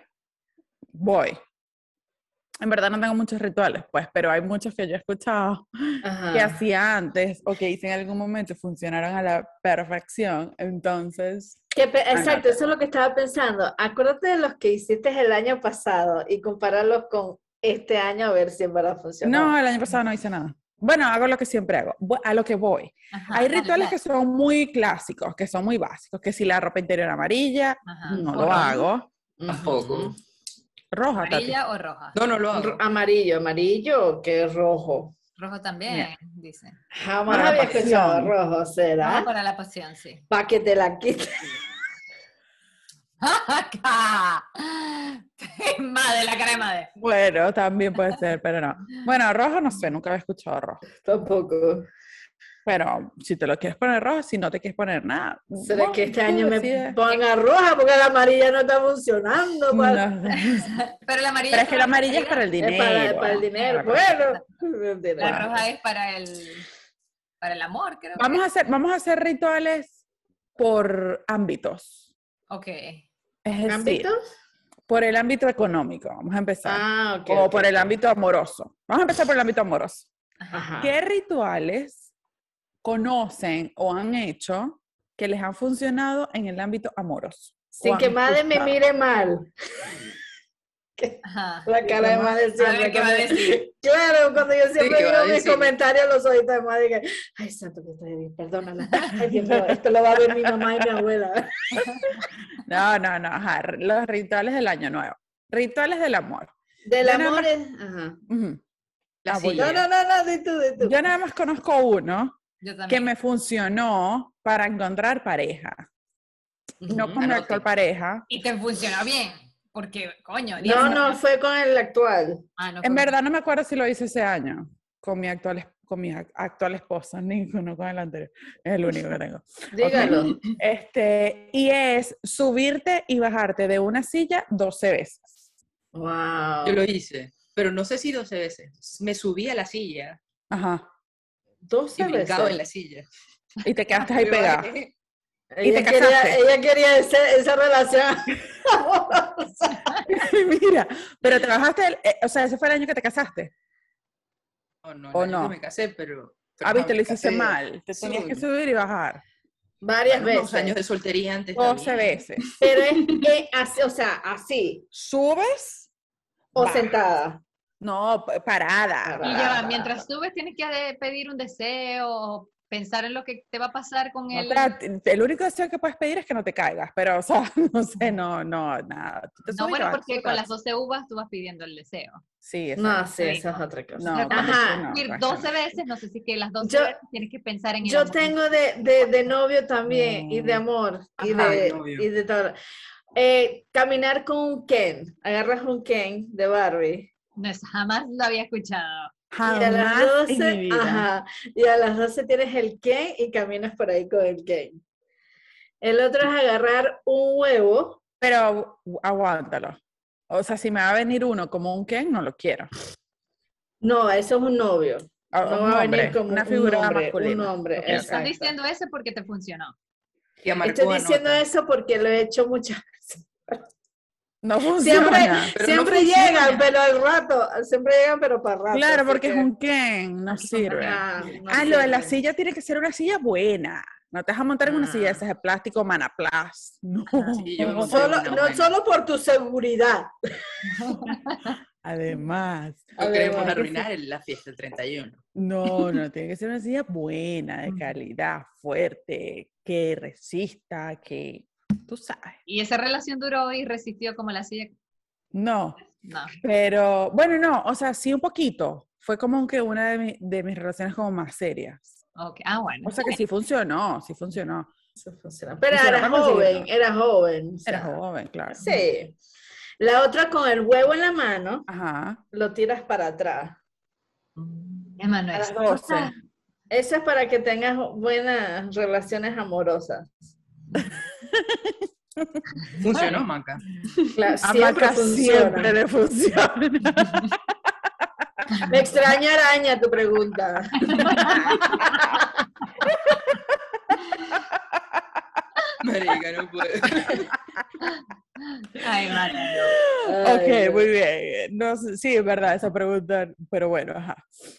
[SPEAKER 3] Voy. En verdad no tengo muchos rituales, pues, pero hay muchos que yo he escuchado
[SPEAKER 1] Ajá.
[SPEAKER 3] que hacía antes o que hice en algún momento funcionaron a la perfección. Entonces,
[SPEAKER 1] Que pe- exacto, eso es lo que estaba pensando. Acuérdate de los que hiciste el año pasado y compararlos con este año a ver si en verdad funcionó.
[SPEAKER 3] no, el año pasado no hice nada. Bueno, hago lo que siempre hago, a lo que voy.
[SPEAKER 4] Ajá,
[SPEAKER 3] Hay rituales
[SPEAKER 4] dale.
[SPEAKER 3] que son muy clásicos, que son muy básicos, que si la ropa interior amarilla,
[SPEAKER 4] Ajá.
[SPEAKER 3] no
[SPEAKER 4] ¿O
[SPEAKER 3] lo hago.
[SPEAKER 5] Tampoco.
[SPEAKER 1] Ujú.
[SPEAKER 3] Roja, Tati.
[SPEAKER 4] ¿Amarilla o roja?
[SPEAKER 5] No, no lo hago.
[SPEAKER 1] Amarillo, amarillo, que rojo.
[SPEAKER 4] Rojo también, dice.
[SPEAKER 1] Jamás
[SPEAKER 3] Para
[SPEAKER 1] había
[SPEAKER 3] pasión.
[SPEAKER 1] escuchado rojo,
[SPEAKER 4] Rojo
[SPEAKER 1] ¿será?
[SPEAKER 4] para la pasión, sí.
[SPEAKER 1] Para que te la quites.
[SPEAKER 4] Acá. Madre, la cara de madre.
[SPEAKER 3] Bueno, también puede ser, pero no. Bueno, rojo no sé, nunca había escuchado rojo.
[SPEAKER 1] Tampoco.
[SPEAKER 3] Pero si te lo quieres poner rojo, si no te quieres poner nada.
[SPEAKER 1] ¿Será
[SPEAKER 3] bueno,
[SPEAKER 1] que este año me ponga roja porque la amarilla no está funcionando? para-
[SPEAKER 3] No,
[SPEAKER 4] Pero la amarilla
[SPEAKER 3] Pero es que la amarilla es para el
[SPEAKER 1] Es
[SPEAKER 3] dinero.
[SPEAKER 1] para, para el dinero. Bueno.
[SPEAKER 4] La roja es para el, para el amor, creo. que.
[SPEAKER 3] Vamos a hacer, vamos a hacer rituales por ámbitos.
[SPEAKER 4] Ok.
[SPEAKER 3] Es decir,
[SPEAKER 1] ¿Ámbitos?
[SPEAKER 3] por el ámbito económico, vamos a empezar.
[SPEAKER 1] Ah, ok.
[SPEAKER 3] o por el ámbito amoroso. Vamos a empezar por el ámbito amoroso.
[SPEAKER 1] Ajá.
[SPEAKER 3] ¿Qué rituales conocen o han hecho que les han funcionado en el ámbito amoroso?
[SPEAKER 1] Sin que madre me mire mal.
[SPEAKER 4] Ajá.
[SPEAKER 1] La cara de madre siempre.
[SPEAKER 4] qué va a
[SPEAKER 1] cuando-
[SPEAKER 4] decir.
[SPEAKER 1] Claro, cuando yo siempre
[SPEAKER 5] ¿qué va a
[SPEAKER 1] digo mis comentarios, los ojitos de madre, que, ay, santo que estoy bien, perdónala. Ay, Dios mío, esto lo va a ver mi mamá y mi abuela.
[SPEAKER 3] No, no, no. ajá, Los rituales del año nuevo. Rituales del amor.
[SPEAKER 1] Del
[SPEAKER 3] Yo
[SPEAKER 1] amor
[SPEAKER 3] más-
[SPEAKER 1] es... Ajá.
[SPEAKER 5] La
[SPEAKER 3] Ah, voy
[SPEAKER 5] silla.
[SPEAKER 1] No, no, no, no, di tú, di tú.
[SPEAKER 3] Yo nada más conozco uno que me funcionó para encontrar pareja. No con mi
[SPEAKER 5] Anote.
[SPEAKER 3] actual pareja.
[SPEAKER 4] Y te funcionó bien. Porque, coño,
[SPEAKER 1] No, no, fue con el actual.
[SPEAKER 4] Ah, no,
[SPEAKER 3] En
[SPEAKER 4] con-
[SPEAKER 3] verdad no me acuerdo si lo hice ese año con mi actual, con mi ac- actual esposa, ni con, no con el anterior. Es el único que tengo.
[SPEAKER 1] Dígalo.
[SPEAKER 3] Este, y es subirte y bajarte de una silla 12 veces.
[SPEAKER 1] Wow.
[SPEAKER 5] Yo lo hice, pero no sé si 12 veces. Me subí a la silla
[SPEAKER 3] Ajá.
[SPEAKER 5] Y
[SPEAKER 1] 12
[SPEAKER 5] brincaba en la
[SPEAKER 1] veces.
[SPEAKER 5] silla.
[SPEAKER 3] Y te quedaste ahí pegada. Y te
[SPEAKER 1] Ella quería, ella quería ese- esa relación.
[SPEAKER 3] Mira, pero te bajaste, el- eh, o sea, ese fue el año que te casaste.
[SPEAKER 5] No, no,
[SPEAKER 3] ¿O
[SPEAKER 5] que
[SPEAKER 3] no?
[SPEAKER 5] me casé, pero... pero
[SPEAKER 3] Ah,
[SPEAKER 5] no,
[SPEAKER 3] viste, lo hiciste mal. Te tenías que subir y bajar.
[SPEAKER 1] Varias veces.
[SPEAKER 5] años de soltería antes
[SPEAKER 3] 12
[SPEAKER 5] también.
[SPEAKER 3] veces.
[SPEAKER 1] Pero es que así, o sea, así.
[SPEAKER 3] Subes
[SPEAKER 1] O
[SPEAKER 3] Baja.
[SPEAKER 1] sentada.
[SPEAKER 3] No, pa- parada.
[SPEAKER 4] Y ya va, mientras subes tienes que pedir un deseo, pensar en lo que te va a pasar con
[SPEAKER 3] No
[SPEAKER 4] él.
[SPEAKER 3] te- el único deseo que puedes pedir es que no te caigas, pero, o sea, no sé, no, no, nada. Tú te
[SPEAKER 4] No,
[SPEAKER 3] y
[SPEAKER 4] bueno,
[SPEAKER 3] vas,
[SPEAKER 4] porque con
[SPEAKER 3] vas.
[SPEAKER 4] las 12 uvas tú vas pidiendo el deseo.
[SPEAKER 3] Sí,
[SPEAKER 1] No,
[SPEAKER 3] exacto.
[SPEAKER 1] sí,
[SPEAKER 4] Sí,
[SPEAKER 1] esa es
[SPEAKER 4] no.
[SPEAKER 1] otra cosa.
[SPEAKER 3] No,
[SPEAKER 1] Ajá.
[SPEAKER 3] eso no,
[SPEAKER 4] Ir
[SPEAKER 3] con
[SPEAKER 4] 12
[SPEAKER 3] eso no.
[SPEAKER 4] veces, no sé si que las 12
[SPEAKER 1] Yo-
[SPEAKER 4] veces tienes que pensar en el
[SPEAKER 1] Yo
[SPEAKER 4] amor.
[SPEAKER 1] tengo de, de, de novio también, y de
[SPEAKER 3] Mm.
[SPEAKER 1] amor, y,
[SPEAKER 5] Ajá, de
[SPEAKER 1] de, y de todo. Eh, caminar con un Ken. Agarras un Ken de Barbie.
[SPEAKER 4] No, jamás lo había escuchado.
[SPEAKER 1] Y a las
[SPEAKER 3] Jamás en
[SPEAKER 1] 12,
[SPEAKER 3] mi vida.
[SPEAKER 1] ajá, y a las 12 tienes el Ken y caminas por ahí con el Ken. El otro es agarrar un huevo.
[SPEAKER 3] Pero agu- aguántalo. O sea, si me va a venir uno como un Ken, no lo quiero.
[SPEAKER 1] No, eso es un novio.
[SPEAKER 3] A-
[SPEAKER 1] No
[SPEAKER 3] un
[SPEAKER 1] va a venir como
[SPEAKER 3] una
[SPEAKER 1] un
[SPEAKER 3] figura
[SPEAKER 1] hombre,
[SPEAKER 3] masculina.
[SPEAKER 1] un hombre,
[SPEAKER 3] Ok, ok.
[SPEAKER 4] Estás
[SPEAKER 1] exacto.
[SPEAKER 4] diciendo eso porque te funcionó.
[SPEAKER 1] Estoy diciendo eso porque lo he hecho muchas veces.
[SPEAKER 3] No funciona.
[SPEAKER 1] Siempre,
[SPEAKER 5] Pero no
[SPEAKER 1] siempre
[SPEAKER 5] funciona.
[SPEAKER 1] llegan, pero al rato, siempre llegan, pero para rato.
[SPEAKER 3] Claro, porque es un Ken, no sirve.
[SPEAKER 1] No
[SPEAKER 3] Ah, lo de la silla tiene que ser una silla buena. No te vas a montar en una silla
[SPEAKER 1] Ah.
[SPEAKER 3] esa de plástico Manaplas. No.
[SPEAKER 5] Sí, yo me
[SPEAKER 1] Solo, no solo por tu seguridad.
[SPEAKER 3] Además,
[SPEAKER 5] No queremos arruinar la fiesta del 31.
[SPEAKER 3] no, no, tiene que ser una silla buena, de calidad, fuerte, que resista, que tú sabes.
[SPEAKER 4] Y esa relación duró y resistió como la silla.
[SPEAKER 3] No,
[SPEAKER 4] No.
[SPEAKER 3] pero bueno, no, o sea, sí un poquito. Fue como que una de, mi- de mis relaciones como más serias.
[SPEAKER 4] Ah, bueno.
[SPEAKER 3] O sea que sí funcionó, sí funcionó.
[SPEAKER 1] Eso funciona. Pero
[SPEAKER 3] Funciona
[SPEAKER 1] era joven, era joven. o sea,
[SPEAKER 3] Era joven, claro.
[SPEAKER 1] Sí. La otra con el huevo en la mano,
[SPEAKER 3] Ajá.
[SPEAKER 1] lo tiras para atrás.
[SPEAKER 3] A las 12.
[SPEAKER 1] Eso es para que tengas buenas relaciones amorosas.
[SPEAKER 5] Funcionó, Maca.
[SPEAKER 3] A
[SPEAKER 1] siempre
[SPEAKER 3] Maca
[SPEAKER 1] funciona.
[SPEAKER 3] siempre le funciona.
[SPEAKER 1] Me extraña araña tu pregunta.
[SPEAKER 5] Marica, no puedo.
[SPEAKER 4] Ay.
[SPEAKER 1] Ay,
[SPEAKER 3] Ok, muy bien. No, sé- sí, es verdad esa pregunta, pero bueno, ajá.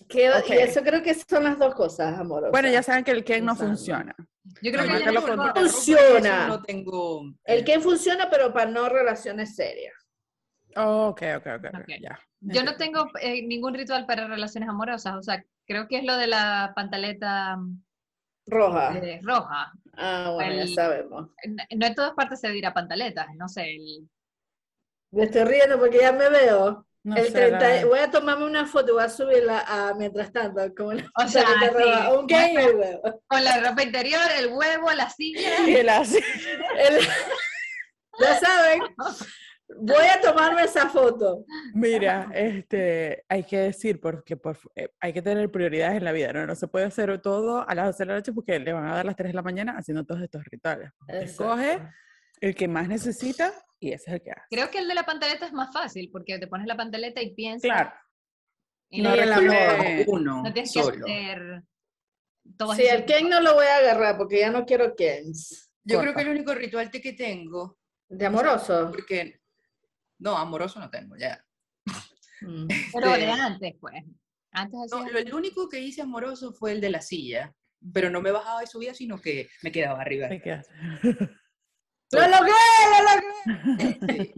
[SPEAKER 1] ¿Qué-
[SPEAKER 3] Ok.
[SPEAKER 1] Y eso creo que son las dos cosas, amorosas.
[SPEAKER 3] Bueno, ya saben que el Ken no funciona.
[SPEAKER 4] Yo creo que ya
[SPEAKER 3] lo controla.
[SPEAKER 1] Funciona.
[SPEAKER 5] No tengo.
[SPEAKER 1] El que funciona, pero para no relaciones serias.
[SPEAKER 3] Oh, ok, ok, ok, ok,
[SPEAKER 4] Ok.
[SPEAKER 3] ya.
[SPEAKER 4] Yo no tengo eh, ningún ritual para relaciones amorosas, o sea, creo que es lo de la pantaleta
[SPEAKER 1] Roja.
[SPEAKER 4] eh, roja.
[SPEAKER 1] Ah, bueno, ya sabemos.
[SPEAKER 4] No en todas partes se dirá pantaletas, no sé. el-
[SPEAKER 1] Me estoy riendo porque ya me veo.
[SPEAKER 3] No
[SPEAKER 1] el
[SPEAKER 3] sé,
[SPEAKER 1] 30
[SPEAKER 3] la-
[SPEAKER 1] Voy a tomarme una foto voy a subirla a, mientras tanto. Como una
[SPEAKER 4] O sea, sí.
[SPEAKER 1] Un gay y el huevo.
[SPEAKER 4] Con la ropa interior, el huevo, la silla.
[SPEAKER 3] Y él así.
[SPEAKER 1] El- ya saben. Voy a tomarme esa foto.
[SPEAKER 3] Mira, este, hay que decir, porque por, eh, hay que tener prioridades en la vida, ¿no? No se puede hacer todo a las 12 de la noche porque le van a dar las 3 de la mañana haciendo todos estos rituales. Escoge
[SPEAKER 1] Exacto.
[SPEAKER 3] El que más necesita y ese es el que hace.
[SPEAKER 4] Creo que el de la pantaleta es más fácil, porque te pones la pantaleta y piensas.
[SPEAKER 3] Claro.
[SPEAKER 4] y
[SPEAKER 3] no requiere-
[SPEAKER 1] amor.
[SPEAKER 5] Uno
[SPEAKER 4] no tienes que
[SPEAKER 5] solo.
[SPEAKER 4] hacer. todas
[SPEAKER 1] Sí, el Ken no lo voy a agarrar porque ya no quiero Kens.
[SPEAKER 5] Yo creo que el único ritual que tengo,
[SPEAKER 1] De amoroso.
[SPEAKER 5] porque. No, amoroso no tengo, ya.
[SPEAKER 1] Mm.
[SPEAKER 4] Pero de
[SPEAKER 5] Este,
[SPEAKER 4] antes, pues. Antes
[SPEAKER 5] no, lo, el único que hice amoroso fue el de la silla, pero no me bajaba y subía, sino que me quedaba arriba.
[SPEAKER 3] Que hacer.
[SPEAKER 1] ¡Lo logré! ¡Lo logré!
[SPEAKER 5] Sí.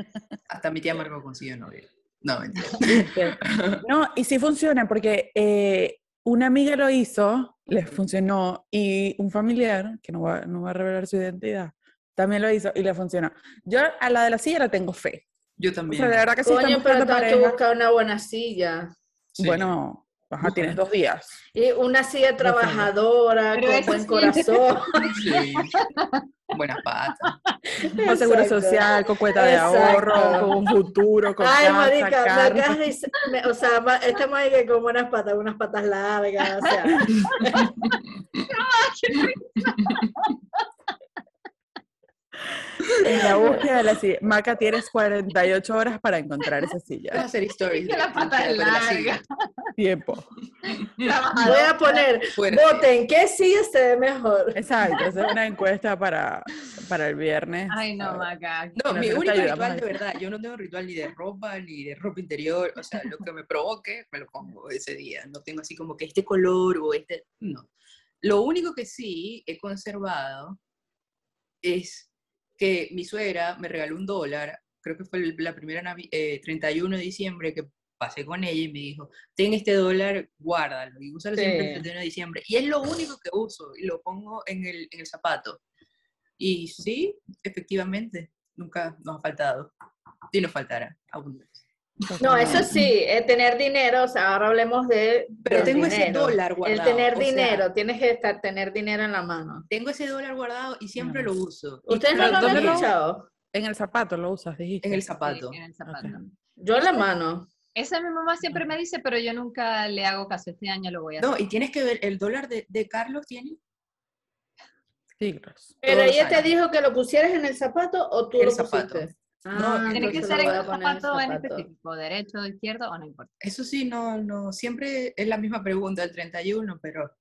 [SPEAKER 5] Hasta mi tía Marco consiguió novio. No, mentira.
[SPEAKER 3] No, y sí funciona porque eh, una amiga lo hizo, les funcionó, y un familiar, que no va, no va a revelar su identidad, también lo hizo y le funcionó. Yo a la de la silla le tengo fe.
[SPEAKER 5] Yo
[SPEAKER 3] O
[SPEAKER 5] también.
[SPEAKER 3] sea, de verdad que están
[SPEAKER 1] Coño, pero tengo que buscar una buena silla.
[SPEAKER 5] Sí.
[SPEAKER 3] bueno, ajá, tienes dos días.
[SPEAKER 1] Y una silla trabajadora,
[SPEAKER 4] Pero
[SPEAKER 1] con buen
[SPEAKER 4] sí.
[SPEAKER 1] corazón.
[SPEAKER 5] Sí. Buenas patas.
[SPEAKER 3] Con seguro social, con cuenta de
[SPEAKER 1] Exacto.
[SPEAKER 3] ahorro, con un futuro, con
[SPEAKER 1] Ay,
[SPEAKER 3] casa,
[SPEAKER 1] marica, me
[SPEAKER 3] carro.
[SPEAKER 1] acabas de decir- me- o sea, esta marica con buenas patas, unas patas largas, o sea.
[SPEAKER 3] En la búsqueda de la silla. Maca, tienes 48 horas para encontrar esa
[SPEAKER 5] Vas a
[SPEAKER 3] silla.
[SPEAKER 5] hacer stories.
[SPEAKER 4] Que la
[SPEAKER 5] de-
[SPEAKER 4] pata
[SPEAKER 5] de- de la silla.
[SPEAKER 4] larga.
[SPEAKER 3] Tiempo.
[SPEAKER 1] Voy a poner,
[SPEAKER 5] Fuerte.
[SPEAKER 1] voten, ¿qué silla se ve mejor?
[SPEAKER 3] Exacto, esa es una encuesta para, para el viernes.
[SPEAKER 4] Ay, no,
[SPEAKER 3] A.
[SPEAKER 4] Maca.
[SPEAKER 5] No, mi único ritual
[SPEAKER 3] a
[SPEAKER 5] de verdad, yo no tengo ritual ni de ropa, ni de ropa interior, o sea, lo que me provoque, me lo pongo ese día. No tengo así como que este color o este, no. Lo único que sí he conservado es que mi suegra me regaló un dólar, creo que fue el- la primera Navi- eh, 31 de diciembre que pasé con ella y me dijo, ten este dólar, guárdalo y úsalo siempre el
[SPEAKER 1] Sí.
[SPEAKER 5] 31 de diciembre. Y es lo único que uso y lo pongo en el, en el zapato. Y sí, efectivamente, nunca nos ha faltado. Y nos faltará aún más.
[SPEAKER 1] No, eso sí, eh, tener dinero, o sea, ahora hablemos de
[SPEAKER 5] Pero tengo ese dólar
[SPEAKER 1] El
[SPEAKER 5] guardado.
[SPEAKER 1] tener
[SPEAKER 5] o sea,
[SPEAKER 1] dinero, tienes que estar, tener dinero en la mano.
[SPEAKER 5] tengo ese dólar guardado y siempre lo uso.
[SPEAKER 1] ¿Ustedes no lo
[SPEAKER 3] ¿dónde
[SPEAKER 1] han escuchado?
[SPEAKER 3] En el zapato lo usas, dijiste.
[SPEAKER 5] en el
[SPEAKER 4] Sí,
[SPEAKER 5] zapato.
[SPEAKER 4] en el zapato.
[SPEAKER 3] Ok.
[SPEAKER 1] Yo en la mano.
[SPEAKER 4] Esa mi mamá siempre me dice, pero yo nunca le hago caso. Este año lo voy a hacer.
[SPEAKER 5] No, y tienes que ver, el dólar de, de Carlos tiene
[SPEAKER 3] Siglos.
[SPEAKER 1] Pero
[SPEAKER 5] Todos
[SPEAKER 1] ella te dijo que lo pusieras en el zapato o tú
[SPEAKER 5] El
[SPEAKER 1] lo
[SPEAKER 5] zapato.
[SPEAKER 1] pusiste.
[SPEAKER 5] No,
[SPEAKER 1] Ah,
[SPEAKER 4] Tiene que ser en el
[SPEAKER 1] el
[SPEAKER 4] zapato en específico, derecho o izquierdo o no importa.
[SPEAKER 5] Eso sí, no, no, siempre es la misma pregunta, el 31, pero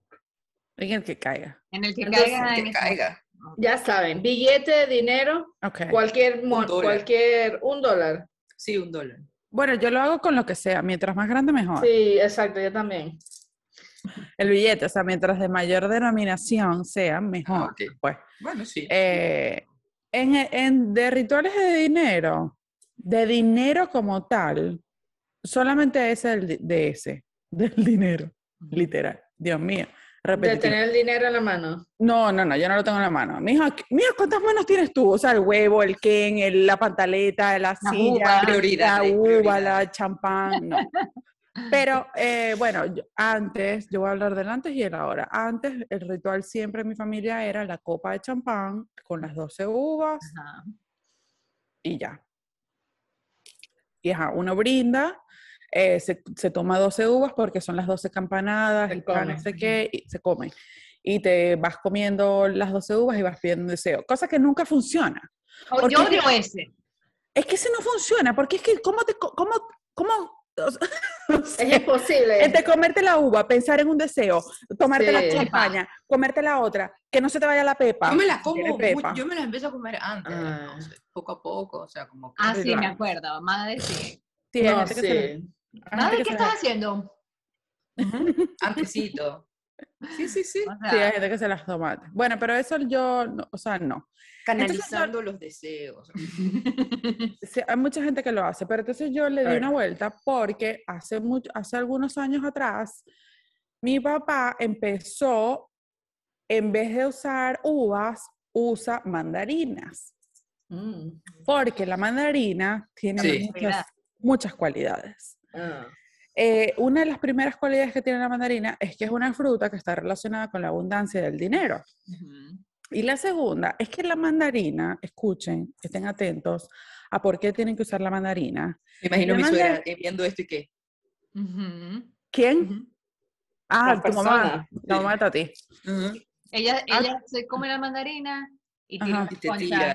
[SPEAKER 3] En el que caiga.
[SPEAKER 4] En el que
[SPEAKER 1] Entonces,
[SPEAKER 4] caiga en
[SPEAKER 5] que
[SPEAKER 4] ese
[SPEAKER 5] caiga.
[SPEAKER 1] Ya saben, billete, dinero,
[SPEAKER 3] Ok.
[SPEAKER 1] cualquier,
[SPEAKER 5] dólar.
[SPEAKER 1] cualquier, un dólar.
[SPEAKER 5] Sí, un dólar.
[SPEAKER 3] Bueno, yo lo hago con lo que sea. Mientras más grande, mejor.
[SPEAKER 1] Sí, exacto, yo también.
[SPEAKER 3] El billete, o sea, mientras de mayor denominación sea, mejor.
[SPEAKER 5] Ah, ok.
[SPEAKER 3] Pues.
[SPEAKER 5] Bueno, sí.
[SPEAKER 3] Eh, en, en- de rituales de dinero, de dinero como tal, solamente ese el de ese, del dinero, literal. Dios mío.
[SPEAKER 1] De
[SPEAKER 3] repetitivo.
[SPEAKER 1] tener el dinero en la mano.
[SPEAKER 3] No, no, no, yo no lo tengo en la mano. Mija, ¿qué- mira, ¿cuántas manos tienes tú? O sea, el huevo, el ken, el- la pantaleta, la
[SPEAKER 4] La
[SPEAKER 3] silla,
[SPEAKER 4] uva.
[SPEAKER 3] la uva, la champán, no. Pero eh, bueno, yo- antes, yo voy a hablar del antes y el ahora. Antes, el ritual siempre en mi familia era la copa de champán con las 12 uvas
[SPEAKER 4] Ajá.
[SPEAKER 3] y ya. Y ajá, uno brinda, eh, se, se toma 12 uvas porque son las 12 campanadas
[SPEAKER 1] Se
[SPEAKER 3] y para no
[SPEAKER 1] come,
[SPEAKER 3] sé qué, y se comen. Y te vas comiendo las 12 uvas y vas pidiendo un deseo, cosa que nunca funciona.
[SPEAKER 4] Oh, yo odio ese.
[SPEAKER 3] Es que ese no funciona, porque es que, ¿cómo te, cómo, cómo o sea,
[SPEAKER 1] Es imposible.
[SPEAKER 3] entre comerte la uva, pensar en un deseo, tomarte la champaña, comerte la otra, que no se te vaya la pepa.
[SPEAKER 5] Yo me las como,
[SPEAKER 3] pepa.
[SPEAKER 5] yo me las empiezo a comer antes, de
[SPEAKER 1] Ah.
[SPEAKER 5] 12, poco a poco, o sea, como que
[SPEAKER 4] Ah, sí, me acuerdo. Madre, sí.
[SPEAKER 3] Sí,
[SPEAKER 1] No,
[SPEAKER 3] que se
[SPEAKER 1] sí.
[SPEAKER 4] Madre, ¿qué estás haciendo?
[SPEAKER 5] antesito. Sí, sí, sí.
[SPEAKER 4] O
[SPEAKER 3] Sí,
[SPEAKER 4] sea,
[SPEAKER 3] hay gente que se las toma. Bueno, pero eso yo, no- o sea, no.
[SPEAKER 5] Canalizando los deseos.
[SPEAKER 3] Sí, hay mucha gente que lo hace, pero entonces yo le di una vuelta porque hace, mucho, hace algunos años atrás, mi papá empezó, en vez de usar uvas, usa mandarinas,
[SPEAKER 1] Mm.
[SPEAKER 3] porque la mandarina tiene
[SPEAKER 5] Sí.
[SPEAKER 3] muchas, muchas cualidades.
[SPEAKER 1] Ah.
[SPEAKER 3] Eh, una de las primeras cualidades que tiene la mandarina es que es una fruta que está relacionada con la abundancia del dinero.
[SPEAKER 4] ujú.
[SPEAKER 3] Y la segunda es que la mandarina, escuchen, estén atentos a por qué tienen que usar la mandarina.
[SPEAKER 5] Me imagino
[SPEAKER 3] La
[SPEAKER 5] mi suegra viendo esto y qué.
[SPEAKER 4] Ujú.
[SPEAKER 3] ¿Quién?
[SPEAKER 4] Ujú.
[SPEAKER 3] Ah,
[SPEAKER 1] La
[SPEAKER 3] tu mamá.
[SPEAKER 1] persona.
[SPEAKER 3] La mamá de Tati.
[SPEAKER 4] Ella,
[SPEAKER 3] Ah.
[SPEAKER 4] ella se come la mandarina y tira, las
[SPEAKER 5] Y te
[SPEAKER 4] conchas,
[SPEAKER 5] tira.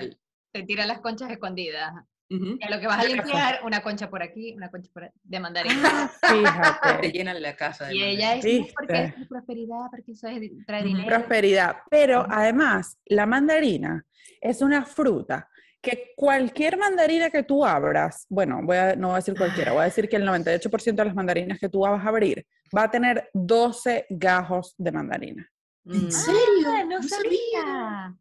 [SPEAKER 4] te tira las conchas escondidas. A lo que vas a limpiar, una concha por aquí, una concha por ahí, de mandarina.
[SPEAKER 3] Ah,
[SPEAKER 5] Te
[SPEAKER 3] Fíjate.
[SPEAKER 5] llenan la casa de
[SPEAKER 4] Y
[SPEAKER 5] mandarina.
[SPEAKER 4] ella es "No, porque es prosperidad, porque eso es, trae dinero.
[SPEAKER 3] Prosperidad. Pero además, la mandarina es una fruta que cualquier mandarina que tú abras, bueno, voy a, no voy a decir cualquiera, voy a decir que el 98% de las mandarinas que tú vas a abrir va a tener 12 gajos de mandarina.
[SPEAKER 1] Mm.
[SPEAKER 5] serio?
[SPEAKER 4] Ah, no sabía.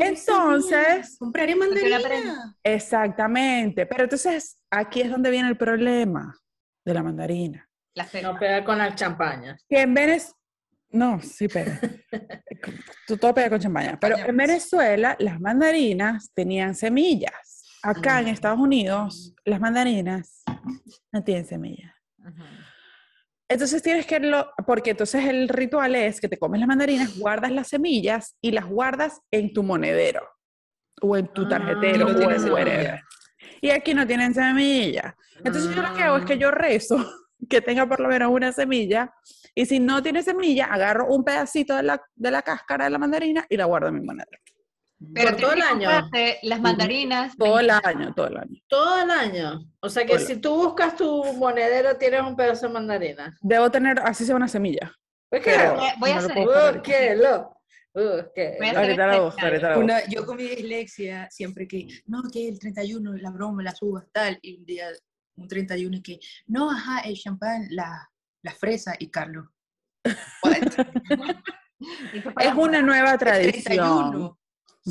[SPEAKER 3] Entonces,
[SPEAKER 5] Compraré mandarina.
[SPEAKER 3] exactamente. Pero entonces, aquí es donde viene el problema de la mandarina.
[SPEAKER 4] La
[SPEAKER 1] No pega con la champaña.
[SPEAKER 3] que en Venezuela, no, sí pega. Tú todo pega con champaña. Pero en. Venezuela las mandarinas tenían semillas. Acá en
[SPEAKER 1] Mm.
[SPEAKER 3] Estados Unidos las mandarinas no tienen semillas.
[SPEAKER 4] Ujú.
[SPEAKER 3] Entonces tienes que, lo, porque entonces el ritual es que te comes las mandarinas, guardas las semillas y las guardas en tu monedero o en tu
[SPEAKER 1] Ah,
[SPEAKER 3] tarjetero
[SPEAKER 1] no
[SPEAKER 3] o en whatever. Y aquí no tienen semilla. Entonces yo lo que hago es que yo rezo que tenga por lo menos una semilla y si no tiene semilla, agarro un pedacito de la, de la cáscara de la mandarina y la guardo en mi monedero.
[SPEAKER 4] Pero
[SPEAKER 1] Por todo el año.
[SPEAKER 4] comprarte las mandarinas.
[SPEAKER 3] Todo el
[SPEAKER 4] 20
[SPEAKER 3] año, todo el año.
[SPEAKER 1] Todo el año. O sea que
[SPEAKER 3] Hola.
[SPEAKER 1] si tú buscas tu monedero, tienes un pedazo de mandarina.
[SPEAKER 3] Debo tener, así sea una semilla.
[SPEAKER 1] Pues
[SPEAKER 3] Pero
[SPEAKER 4] Voy a- hacer
[SPEAKER 3] Ahorita la
[SPEAKER 4] este
[SPEAKER 3] busco, ahorita la busco.
[SPEAKER 5] Una, yo con mi dislexia, siempre que, no, que el 31, la broma, las uvas, tal, y un día, un 31, y que, no, ajá, el champán, la, la fresa, y Carlos.
[SPEAKER 3] Es una nueva tradición.